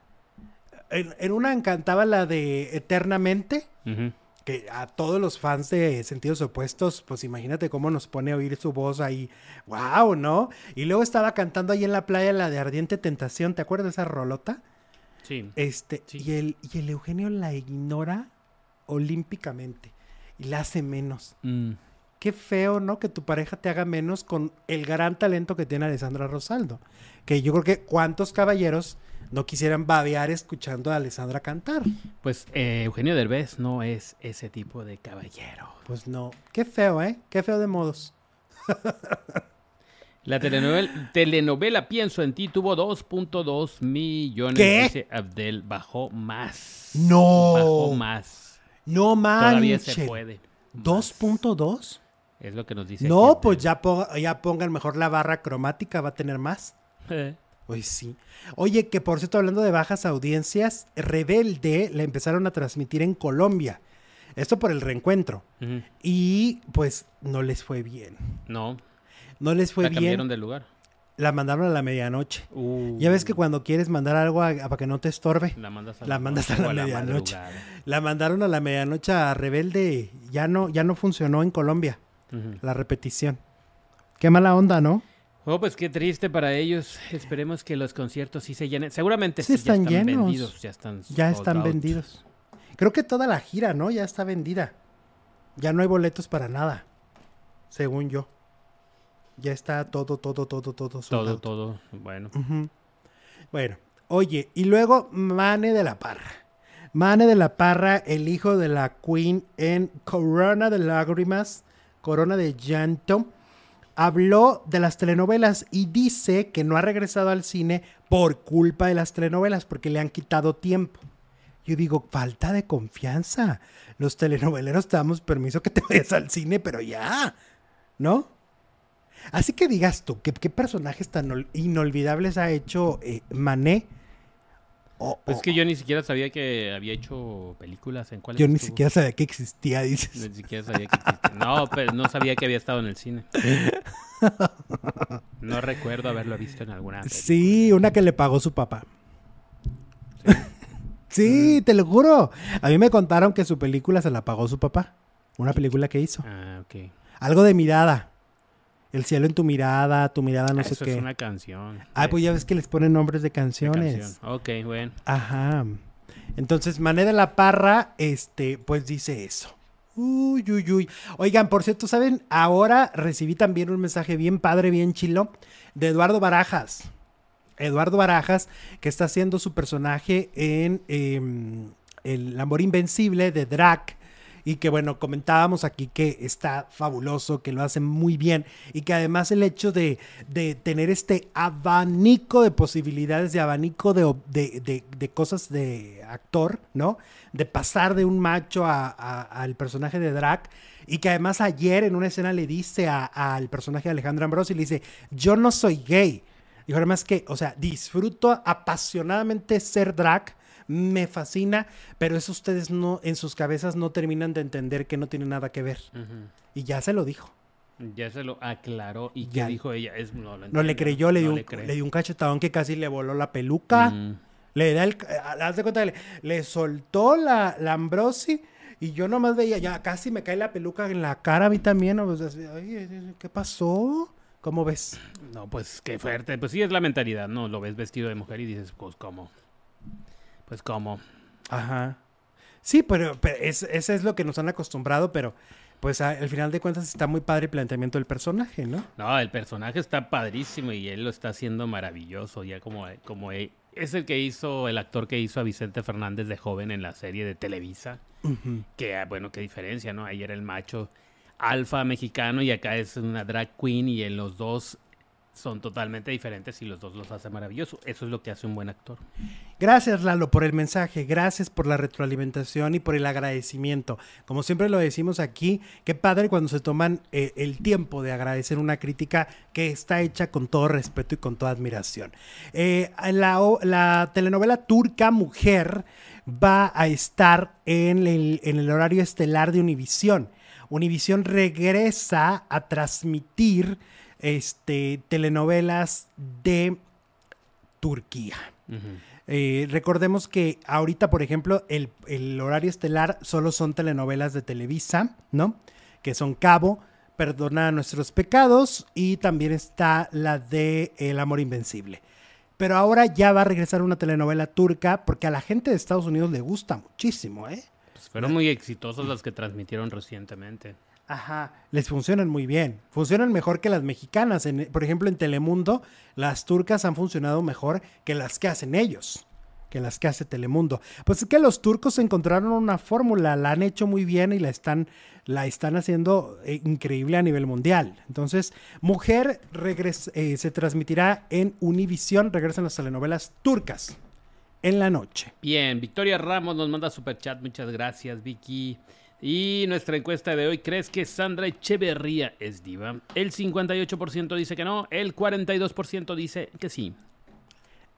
Speaker 1: En, en una cantaba la de Eternamente,
Speaker 2: Ujú.
Speaker 1: Que a todos los fans de Sentidos Opuestos, pues imagínate cómo nos pone a oír su voz ahí. ¡Wow! ¿No? Y luego estaba cantando ahí en la playa la de Ardiente Tentación, ¿te acuerdas de esa rolota?
Speaker 2: Sí.
Speaker 1: Este,
Speaker 2: Sí.
Speaker 1: y, el, y el Eugenio la ignora olímpicamente y la hace menos.
Speaker 2: Mm.
Speaker 1: Qué feo, ¿no? Que tu pareja te haga menos con el gran talento que tiene Alessandra Rosaldo. Que yo creo que cuántos caballeros no quisieran babear escuchando a Alessandra cantar.
Speaker 2: Pues eh, Eugenio Derbez no es ese tipo de caballero.
Speaker 1: Pues no. Qué feo, ¿eh? Qué feo de modos. (laughs)
Speaker 2: La telenovela, telenovela Pienso en ti tuvo 2.2 millones.
Speaker 1: ¿Qué?
Speaker 2: Dice Abdel, bajó más.
Speaker 1: No.
Speaker 2: Bajó más.
Speaker 1: No
Speaker 2: Todavía
Speaker 1: manches.
Speaker 2: se puede. Más.
Speaker 1: ¿2.2?
Speaker 2: Es lo que nos dice.
Speaker 1: No,
Speaker 2: aquí
Speaker 1: pues ya, ponga- ya pongan mejor la barra cromática, va a tener más. (laughs)
Speaker 2: Eh,
Speaker 1: Pues sí. Oye, que por cierto, hablando de bajas audiencias, Rebelde la empezaron a transmitir en Colombia. Esto por el reencuentro. Y pues no les fue bien.
Speaker 2: No,
Speaker 1: No les fue
Speaker 2: la
Speaker 1: bien.
Speaker 2: cambiaron de lugar.
Speaker 1: La mandaron a la medianoche.
Speaker 2: Uh,
Speaker 1: Ya ves que cuando quieres mandar algo a- para que no te estorbe,
Speaker 2: la mandas a
Speaker 1: la mandas a la medianoche. la mandaron a la medianoche a Rebelde. Ya no, ya no funcionó en Colombia la repetición. Qué mala onda, ¿no?
Speaker 2: Oh, pues qué triste para ellos. Esperemos que los conciertos sí se llenen. Seguramente
Speaker 1: Sí
Speaker 2: sí, ya
Speaker 1: están
Speaker 2: están
Speaker 1: llenos.
Speaker 2: vendidos. Ya están,
Speaker 1: Ya están
Speaker 2: out.
Speaker 1: vendidos. Creo que toda la gira, ¿no? Ya está vendida. Ya no hay boletos para nada. Según yo. Ya está todo, todo, todo, todo.
Speaker 2: Todo,
Speaker 1: out.
Speaker 2: todo. Bueno.
Speaker 1: Bueno, oye, y luego Mane de la Parra. Mane de la Parra, el hijo de la Queen en Corona de Lágrimas, Corona de Llanto, habló de las telenovelas y dice que no ha regresado al cine por culpa de las telenovelas, porque le han quitado tiempo. Yo digo, falta de confianza. Los telenoveleros te damos permiso que te vayas al cine, pero ya, ¿no? Así que digas tú, ¿qué, qué personajes tan ol- inolvidables ha hecho eh, Mané?
Speaker 2: Pues es que yo ni siquiera sabía que había hecho películas. ¿En cuáles
Speaker 1: yo ni
Speaker 2: estuvo?
Speaker 1: siquiera sabía que existía, dices.
Speaker 2: Ni siquiera sabía que existía. No, pero no sabía que había estado en el cine. (laughs) No recuerdo haberlo visto en alguna. película.
Speaker 1: Sí, una que le pagó su papá. Sí, (laughs) te lo juro. A mí me contaron que su película se la pagó su papá. Una película que hizo.
Speaker 2: Ah, ok.
Speaker 1: Algo de mirada. El cielo en tu mirada, tu mirada no
Speaker 2: Ah,
Speaker 1: sé
Speaker 2: Eso
Speaker 1: qué.
Speaker 2: es una canción.
Speaker 1: Ah,
Speaker 2: de-
Speaker 1: pues ya ves que les ponen nombres de canciones.
Speaker 2: canción. Ok, bueno.
Speaker 1: Ajá. Entonces, Mané de la Parra, este, pues dice eso. Uy, uy, uy. Oigan, por cierto, ¿saben? Ahora recibí también un mensaje bien padre, bien chilo, de Eduardo Barajas. Eduardo Barajas, que está haciendo su personaje en em, El Amor Invencible de Drac, y que bueno, comentábamos aquí que está fabuloso, que lo hace muy bien y que además el hecho de, de tener este abanico de posibilidades, de abanico de, de, de, cosas de actor, ¿no? De pasar de un macho al personaje de Drac y que además ayer en una escena le dice al personaje de Alejandro Ambrosi, le dice, yo no soy gay. Dijo además que, o sea, disfruto apasionadamente ser drag, me fascina, pero eso ustedes no, en sus cabezas no terminan de entender que no tiene nada que ver. Y ya se lo dijo.
Speaker 2: Ya se lo aclaró y ya dijo ella. Es,
Speaker 1: no, le creyó, le, dio un, le, dio un, cachetadón que casi le voló la peluca. Le da el, haz de cuenta, le, le soltó la, la Ambrosi y yo nomás veía, ya casi me cae la peluca en la cara a mí también. ¿Qué pasó? ¿Cómo ves?
Speaker 2: No, pues qué fuerte. Pues sí es la mentalidad, ¿no? Lo ves vestido de mujer y dices, pues cómo. Pues cómo.
Speaker 1: Ajá. Sí, pero, pero es, ese es lo que nos han acostumbrado, pero pues al final de cuentas está muy padre el planteamiento del personaje, ¿no?
Speaker 2: No, el personaje está padrísimo y él lo está haciendo maravilloso, ya como, como es el que hizo, el actor que hizo a Vicente Fernández de joven en la serie de Televisa. Que, ah, bueno, qué diferencia, ¿no? Ahí era el macho alfa mexicano y acá es una drag queen y en los dos son totalmente diferentes y los dos los hace maravilloso. Eso es lo que hace un buen actor.
Speaker 1: Gracias, Lalo, por el mensaje. Gracias por la retroalimentación y por el agradecimiento. Como siempre lo decimos aquí, qué padre cuando se toman eh, el tiempo de agradecer una crítica que está hecha con todo respeto y con toda admiración. Eh, la, la, telenovela turca Mujer va a estar en el, en el horario estelar de Univisión. Univisión regresa a transmitir este, telenovelas de Turquía. Eh, recordemos que ahorita, por ejemplo, el, horario estelar solo son telenovelas de Televisa, ¿no? Que son Cabo, Perdona nuestros pecados y también está la de El amor invencible. Pero ahora ya va a regresar una telenovela turca porque a la gente de Estados Unidos le gusta muchísimo, ¿eh?
Speaker 2: Pues fueron muy exitosas las que transmitieron recientemente.
Speaker 1: Ajá, les funcionan muy bien. Funcionan mejor que las mexicanas. por ejemplo, en Telemundo, las turcas han funcionado mejor que las que hacen ellos, que las que hace Telemundo. Pues es que los turcos encontraron una fórmula, la han hecho muy bien y la están, la están haciendo eh, increíble a nivel mundial. Entonces, Mujer eh, se transmitirá en Univisión, regresan las telenovelas turcas en la noche.
Speaker 2: Bien, Victoria Ramos nos manda super chat, muchas gracias, Vicky. Y nuestra encuesta de hoy, ¿crees que Sandra Echeverría es diva? El 58% dice que no, el 42% dice que sí.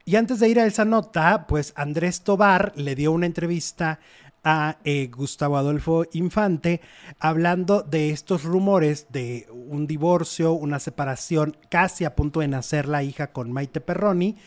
Speaker 1: Y antes de ir a esa nota, pues Andrés Tobar le dio una entrevista a eh, Gustavo Adolfo Infante hablando de estos rumores de un divorcio, una separación, casi a punto de nacer la hija con Maite Perroni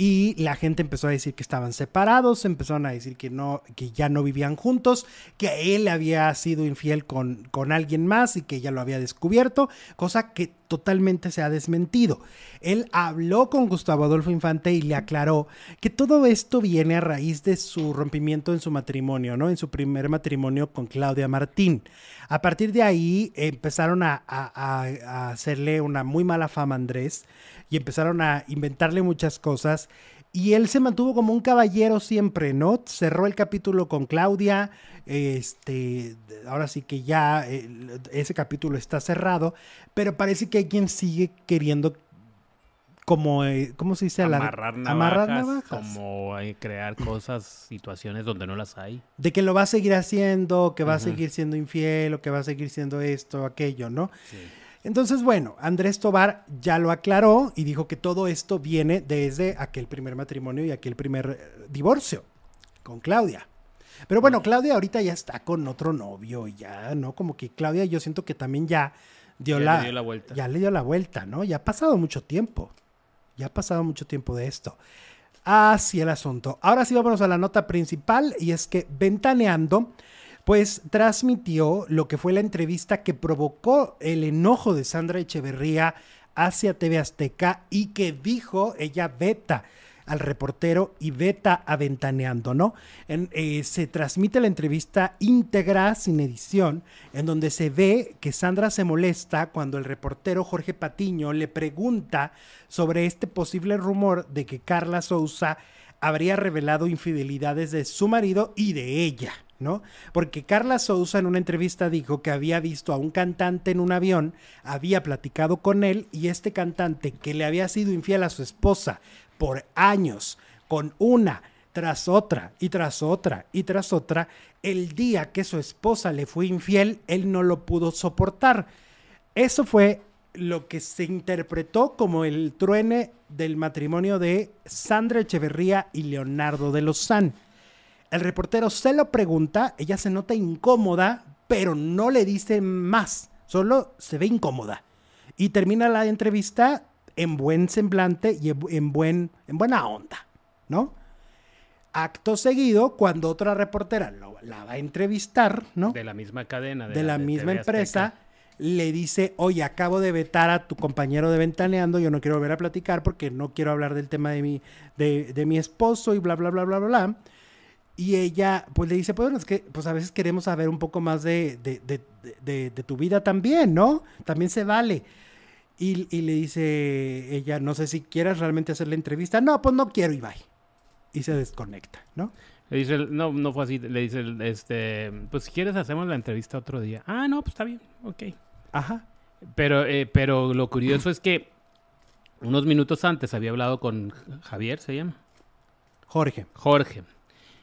Speaker 1: y la gente empezó a decir que estaban separados, empezaron a decir que no, que ya no vivían juntos, que él había sido infiel con, con alguien más y que ella lo había descubierto, cosa que totalmente se ha desmentido. Él habló con Gustavo Adolfo Infante y le aclaró que todo esto viene a raíz de su rompimiento en su matrimonio, ¿no? En su primer matrimonio con Claudia Martín. A partir de ahí empezaron a, a hacerle una muy mala fama a Andrés y empezaron a inventarle muchas cosas. Y él se mantuvo como un caballero siempre, ¿no? Cerró el capítulo con Claudia. Este, ahora sí que ya eh, ese capítulo está cerrado, pero parece que hay quien sigue queriendo como, eh, ¿cómo se dice?
Speaker 2: Amarrar navajas, amarrar navajas. Como eh, crear cosas, situaciones donde no las hay.
Speaker 1: De que lo va a seguir haciendo, que va a seguir siendo infiel, o que va a seguir siendo esto, aquello, ¿no? Sí. Entonces, bueno, Andrés Tobar ya lo aclaró y dijo que todo esto viene desde aquel primer matrimonio y aquel primer eh, divorcio con Claudia. Pero bueno, Claudia ahorita ya está con otro novio, ya, ¿no? Como que Claudia yo siento que también ya dio,
Speaker 2: ya
Speaker 1: la,
Speaker 2: le dio la vuelta.
Speaker 1: Ya le dio la vuelta, ¿no? Ya ha pasado mucho tiempo. Ya ha pasado mucho tiempo de esto. Así el asunto. Ahora sí vámonos a la nota principal y es que Ventaneando pues transmitió lo que fue la entrevista que provocó el enojo de Sandra Echeverría hacia TV Azteca y que dijo ella veta al reportero y veta aventaneando, ¿no? Eh, se transmite la entrevista íntegra, sin edición, en donde se ve que Sandra se molesta cuando el reportero Jorge Patiño le pregunta sobre este posible rumor de que Carla Souza habría revelado infidelidades de su marido y de ella. ¿No? Porque Carla Souza en una entrevista dijo que había visto a un cantante en un avión, había platicado con él y este cantante que le había sido infiel a su esposa por años, con una tras otra y tras otra y tras otra, el día que su esposa le fue infiel, él no lo pudo soportar. Eso fue lo que se interpretó como el truene del matrimonio de Sandra Echeverría y Leonardo de Lozán. El reportero se lo pregunta, ella se nota incómoda, pero no le dice más, solo se ve incómoda. Y termina la entrevista en buen semblante y en, buen, en buena onda, ¿no? Acto seguido, cuando otra reportera la va a entrevistar, ¿no?
Speaker 2: De la misma cadena.
Speaker 1: De, la, misma empresa, le dice, oye, acabo de vetar a tu compañero de Ventaneando, yo no quiero volver a platicar porque no quiero hablar del tema de mi, de, de mi esposo y bla, bla, bla, bla, bla, bla. Y ella, pues le dice, pues, es que pues a veces queremos saber un poco más de, de, tu vida también, ¿no? También se vale. Y, y, le dice ella, no sé si quieras realmente hacer la entrevista. No, pues no quiero y bye. Y se desconecta, ¿no?
Speaker 2: Le dice, no, no fue así. Le dice, este, pues si quieres hacemos la entrevista otro día. Ah, no, pues está bien, ok.
Speaker 1: Ajá.
Speaker 2: Pero, eh, pero lo curioso es que unos minutos antes había hablado con Javier, ¿se llama?
Speaker 1: Jorge.
Speaker 2: Jorge.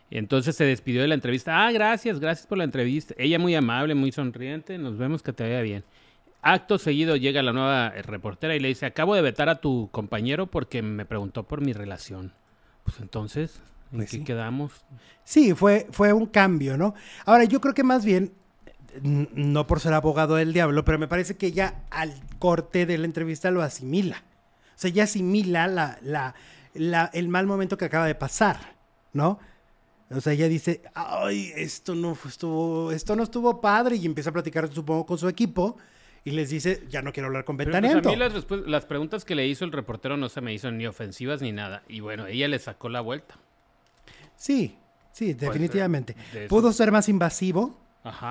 Speaker 2: Y entonces se despidió de la entrevista. Ah, gracias, gracias por la entrevista. Ella muy amable, muy sonriente. Nos vemos que te vaya bien. Acto seguido llega la nueva reportera y le dice, acabo de vetar a tu compañero porque me preguntó por mi relación. Pues entonces, ¿en pues qué quedamos?
Speaker 1: Sí, fue, fue un cambio, ¿no? Ahora, yo creo que más bien, no por ser abogado del diablo, pero me parece que ella al corte de la entrevista lo asimila. O sea, ella asimila la, la, la, el mal momento que acaba de pasar, ¿no? O sea, ella dice, ay, esto no estuvo, esto no estuvo padre y empieza a platicar, supongo, con su equipo y les dice, ya no quiero hablar con pues, Ventaneando.
Speaker 2: a mí las, las, preguntas que le hizo el reportero no se me hizo ni ofensivas ni nada. Y bueno, ella le sacó la vuelta.
Speaker 1: Sí, sí, pues, definitivamente. Pudo ser más invasivo,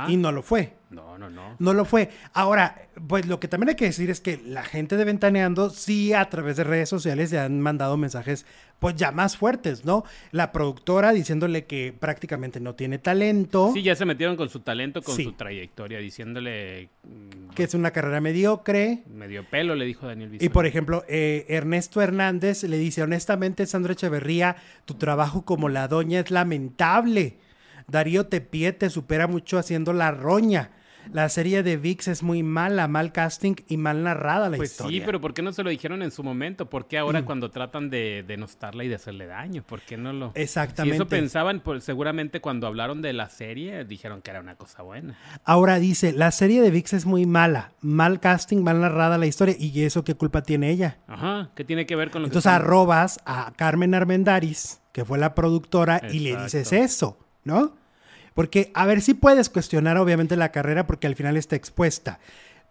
Speaker 1: y no lo fue.
Speaker 2: No, no, no.
Speaker 1: No lo fue. Ahora, pues lo que también hay que decir es que la gente de Ventaneando sí a través de redes sociales le han mandado mensajes pues ya más fuertes, ¿no? La productora diciéndole que prácticamente no tiene talento.
Speaker 2: Sí, ya se metieron con su talento, con su trayectoria, diciéndole...
Speaker 1: Mm, que es una carrera mediocre.
Speaker 2: Medio pelo, le dijo Daniel
Speaker 1: Y por ejemplo, eh, Ernesto Hernández le dice, honestamente, Sandra Echeverría, tu trabajo como la doña es lamentable. Darío Tepié te supera mucho haciendo la roña. La serie de VIX es muy mala, mal casting y mal narrada la
Speaker 2: pues
Speaker 1: historia.
Speaker 2: sí, pero ¿por qué no se lo dijeron en su momento? ¿Por qué ahora mm. cuando tratan de denostarla y de hacerle daño? ¿Por qué no lo...?
Speaker 1: Exactamente.
Speaker 2: Si eso pensaban, pues, seguramente cuando hablaron de la serie, dijeron que era una cosa buena.
Speaker 1: Ahora dice, la serie de VIX es muy mala, mal casting, mal narrada la historia. ¿Y eso qué culpa tiene ella?
Speaker 2: Ajá, ¿qué tiene que ver con lo
Speaker 1: Entonces arrobas a Carmen Armendaris, que fue la productora, y le dices eso. ¿No? Porque, a ver, si puedes cuestionar obviamente la carrera porque al final está expuesta,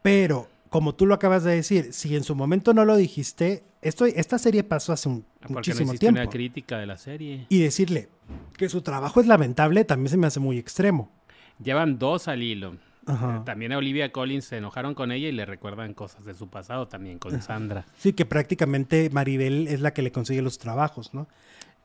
Speaker 1: pero como tú lo acabas de decir, si en su momento no lo dijiste, esto, esta serie pasó hace un, ah, muchísimo no tiempo.
Speaker 2: una crítica de la serie.
Speaker 1: Y decirle que su trabajo es lamentable también se me hace muy extremo.
Speaker 2: Llevan dos al hilo. También a Olivia Collins se enojaron con ella y le recuerdan cosas de su pasado también con Sandra.
Speaker 1: Sí, que prácticamente Maribel es la que le consigue los trabajos, ¿no?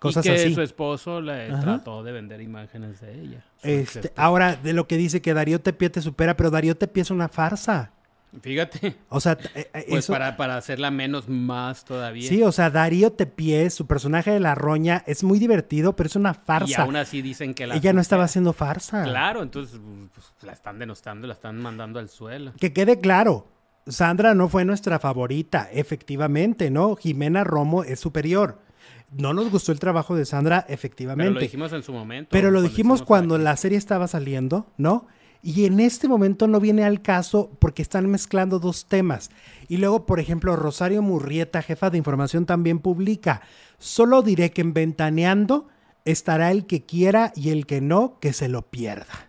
Speaker 2: Cosas y que su esposo le trató de vender imágenes de ella.
Speaker 1: Este, ahora, de lo que dice que Darío Tepié te supera, pero Darío Tepié es una farsa.
Speaker 2: Fíjate.
Speaker 1: O sea, eh,
Speaker 2: eh, pues para, para hacerla menos más todavía.
Speaker 1: Sí, o sea, Darío Tepié, su personaje de la roña, es muy divertido, pero es una farsa. Y
Speaker 2: aún así dicen que
Speaker 1: la. Ella no estaba haciendo farsa.
Speaker 2: Claro, entonces pues, la están denostando, la están mandando al suelo.
Speaker 1: Que quede claro. Sandra no fue nuestra favorita, efectivamente, ¿no? Jimena Romo es superior no nos gustó el trabajo de Sandra, efectivamente. Pero lo
Speaker 2: dijimos en su momento.
Speaker 1: Pero lo dijimos cuando la serie estaba saliendo, ¿no? Y en este momento no viene al caso porque están mezclando dos temas. Y luego, por ejemplo, Rosario Murrieta, jefa de información, también publica. Solo diré que en Ventaneando estará el que quiera y el que no, que se lo pierda.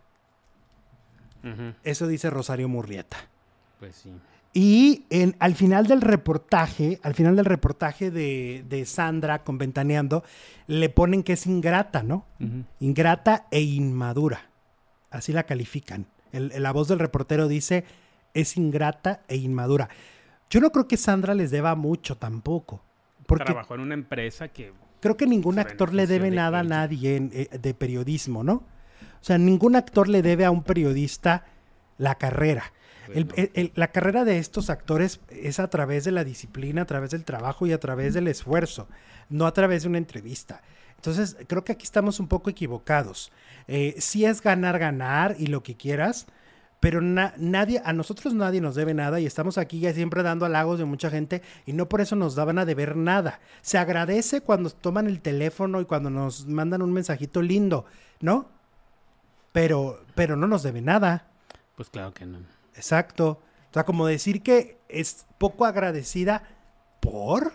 Speaker 1: Eso dice Rosario Murrieta.
Speaker 2: Pues sí.
Speaker 1: Y en, al final del reportaje, al final del reportaje de, Sandra con Ventaneando, le ponen que es ingrata, ¿no? Ingrata e inmadura. Así la califican. la voz del reportero dice, es ingrata e inmadura. Yo no creo que Sandra les deba mucho tampoco. Porque
Speaker 2: Trabajó en una empresa que...
Speaker 1: Creo que ningún actor le debe nada a nadie eh, de periodismo, ¿no? O sea, ningún actor le debe a un periodista la carrera. El- el- la carrera de estos actores es a través de la disciplina, a través del trabajo y a través del esfuerzo, no a través de una entrevista. Entonces, creo que aquí estamos un poco equivocados. Eh, sí es ganar, ganar y lo que quieras, pero na- nadie, a nosotros nadie nos debe nada y estamos aquí ya siempre dando halagos de mucha gente y no por eso nos daban a deber nada. Se agradece cuando toman el teléfono y cuando nos mandan un mensajito lindo, ¿no? Pero, pero no nos debe nada.
Speaker 2: Pues claro que no.
Speaker 1: Exacto. O sea, como decir que es poco agradecida por.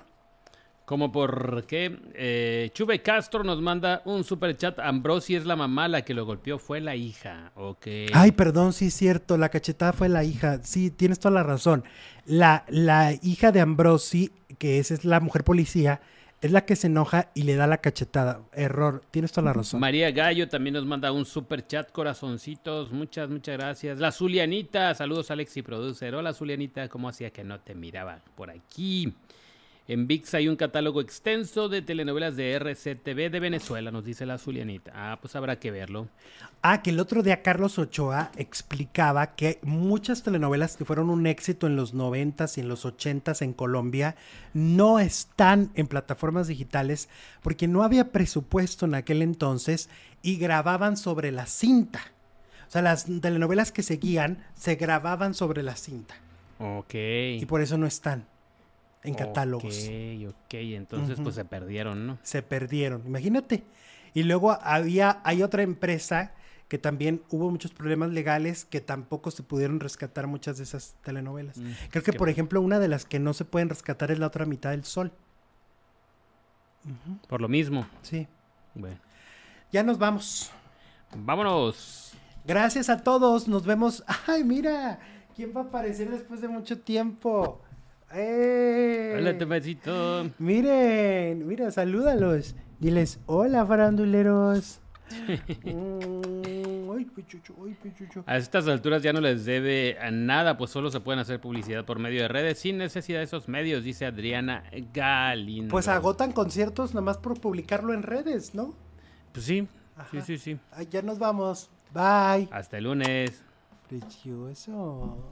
Speaker 2: Como por qué eh, Chuve Castro nos manda un super chat. Ambrosi es la mamá, la que lo golpeó fue la hija. Ok.
Speaker 1: Ay, perdón, sí es cierto, la cachetada fue la hija. Sí, tienes toda la razón. La, la hija de Ambrosi, que esa es la mujer policía, es la que se enoja y le da la cachetada. Error, tienes toda la razón.
Speaker 2: María Gallo también nos manda un super chat, corazoncitos. Muchas, muchas gracias. La Zulianita, saludos Alex y Producer. Hola Zulianita, ¿cómo hacía que no te miraba por aquí? En VIX hay un catálogo extenso de telenovelas de RCTV de Venezuela, nos dice la Zulianita. Ah, pues habrá que verlo.
Speaker 1: Ah, que el otro día Carlos Ochoa explicaba que muchas telenovelas que fueron un éxito en los 90s y en los 80s en Colombia no están en plataformas digitales porque no había presupuesto en aquel entonces y grababan sobre la cinta. O sea, las telenovelas que seguían se grababan sobre la cinta
Speaker 2: Ok.
Speaker 1: y por eso no están en catálogos.
Speaker 2: Ok, ok. Entonces, pues se perdieron, ¿no?
Speaker 1: se perdieron, imagínate. Y luego había, hay otra empresa que también hubo muchos problemas legales que tampoco se pudieron rescatar muchas de esas telenovelas.
Speaker 2: Mm,
Speaker 1: Creo que, por ejemplo, una de las que no se pueden rescatar es la otra mitad del sol.
Speaker 2: Por lo mismo.
Speaker 1: Sí.
Speaker 2: Bueno.
Speaker 1: Ya nos vamos.
Speaker 2: Vámonos.
Speaker 1: Gracias a todos. Nos vemos. Ay, mira. ¿Quién va a aparecer después de mucho tiempo? ¡Eh!
Speaker 2: Hola, Tepecito.
Speaker 1: Miren, mira, salúdalos. Diles, hola, faranduleros. (laughs) Mm, ay, pichucho, ay, pichucho.
Speaker 2: A estas alturas ya no les debe a nada, pues solo se pueden hacer publicidad por medio de redes sin necesidad de esos medios, dice Adriana Galindo.
Speaker 1: Pues agotan conciertos nomás por publicarlo en redes, ¿no?
Speaker 2: Pues sí,
Speaker 1: Ajá.
Speaker 2: sí, sí, sí.
Speaker 1: Ay, ya nos vamos. Bye.
Speaker 2: Hasta el lunes.
Speaker 1: Precioso.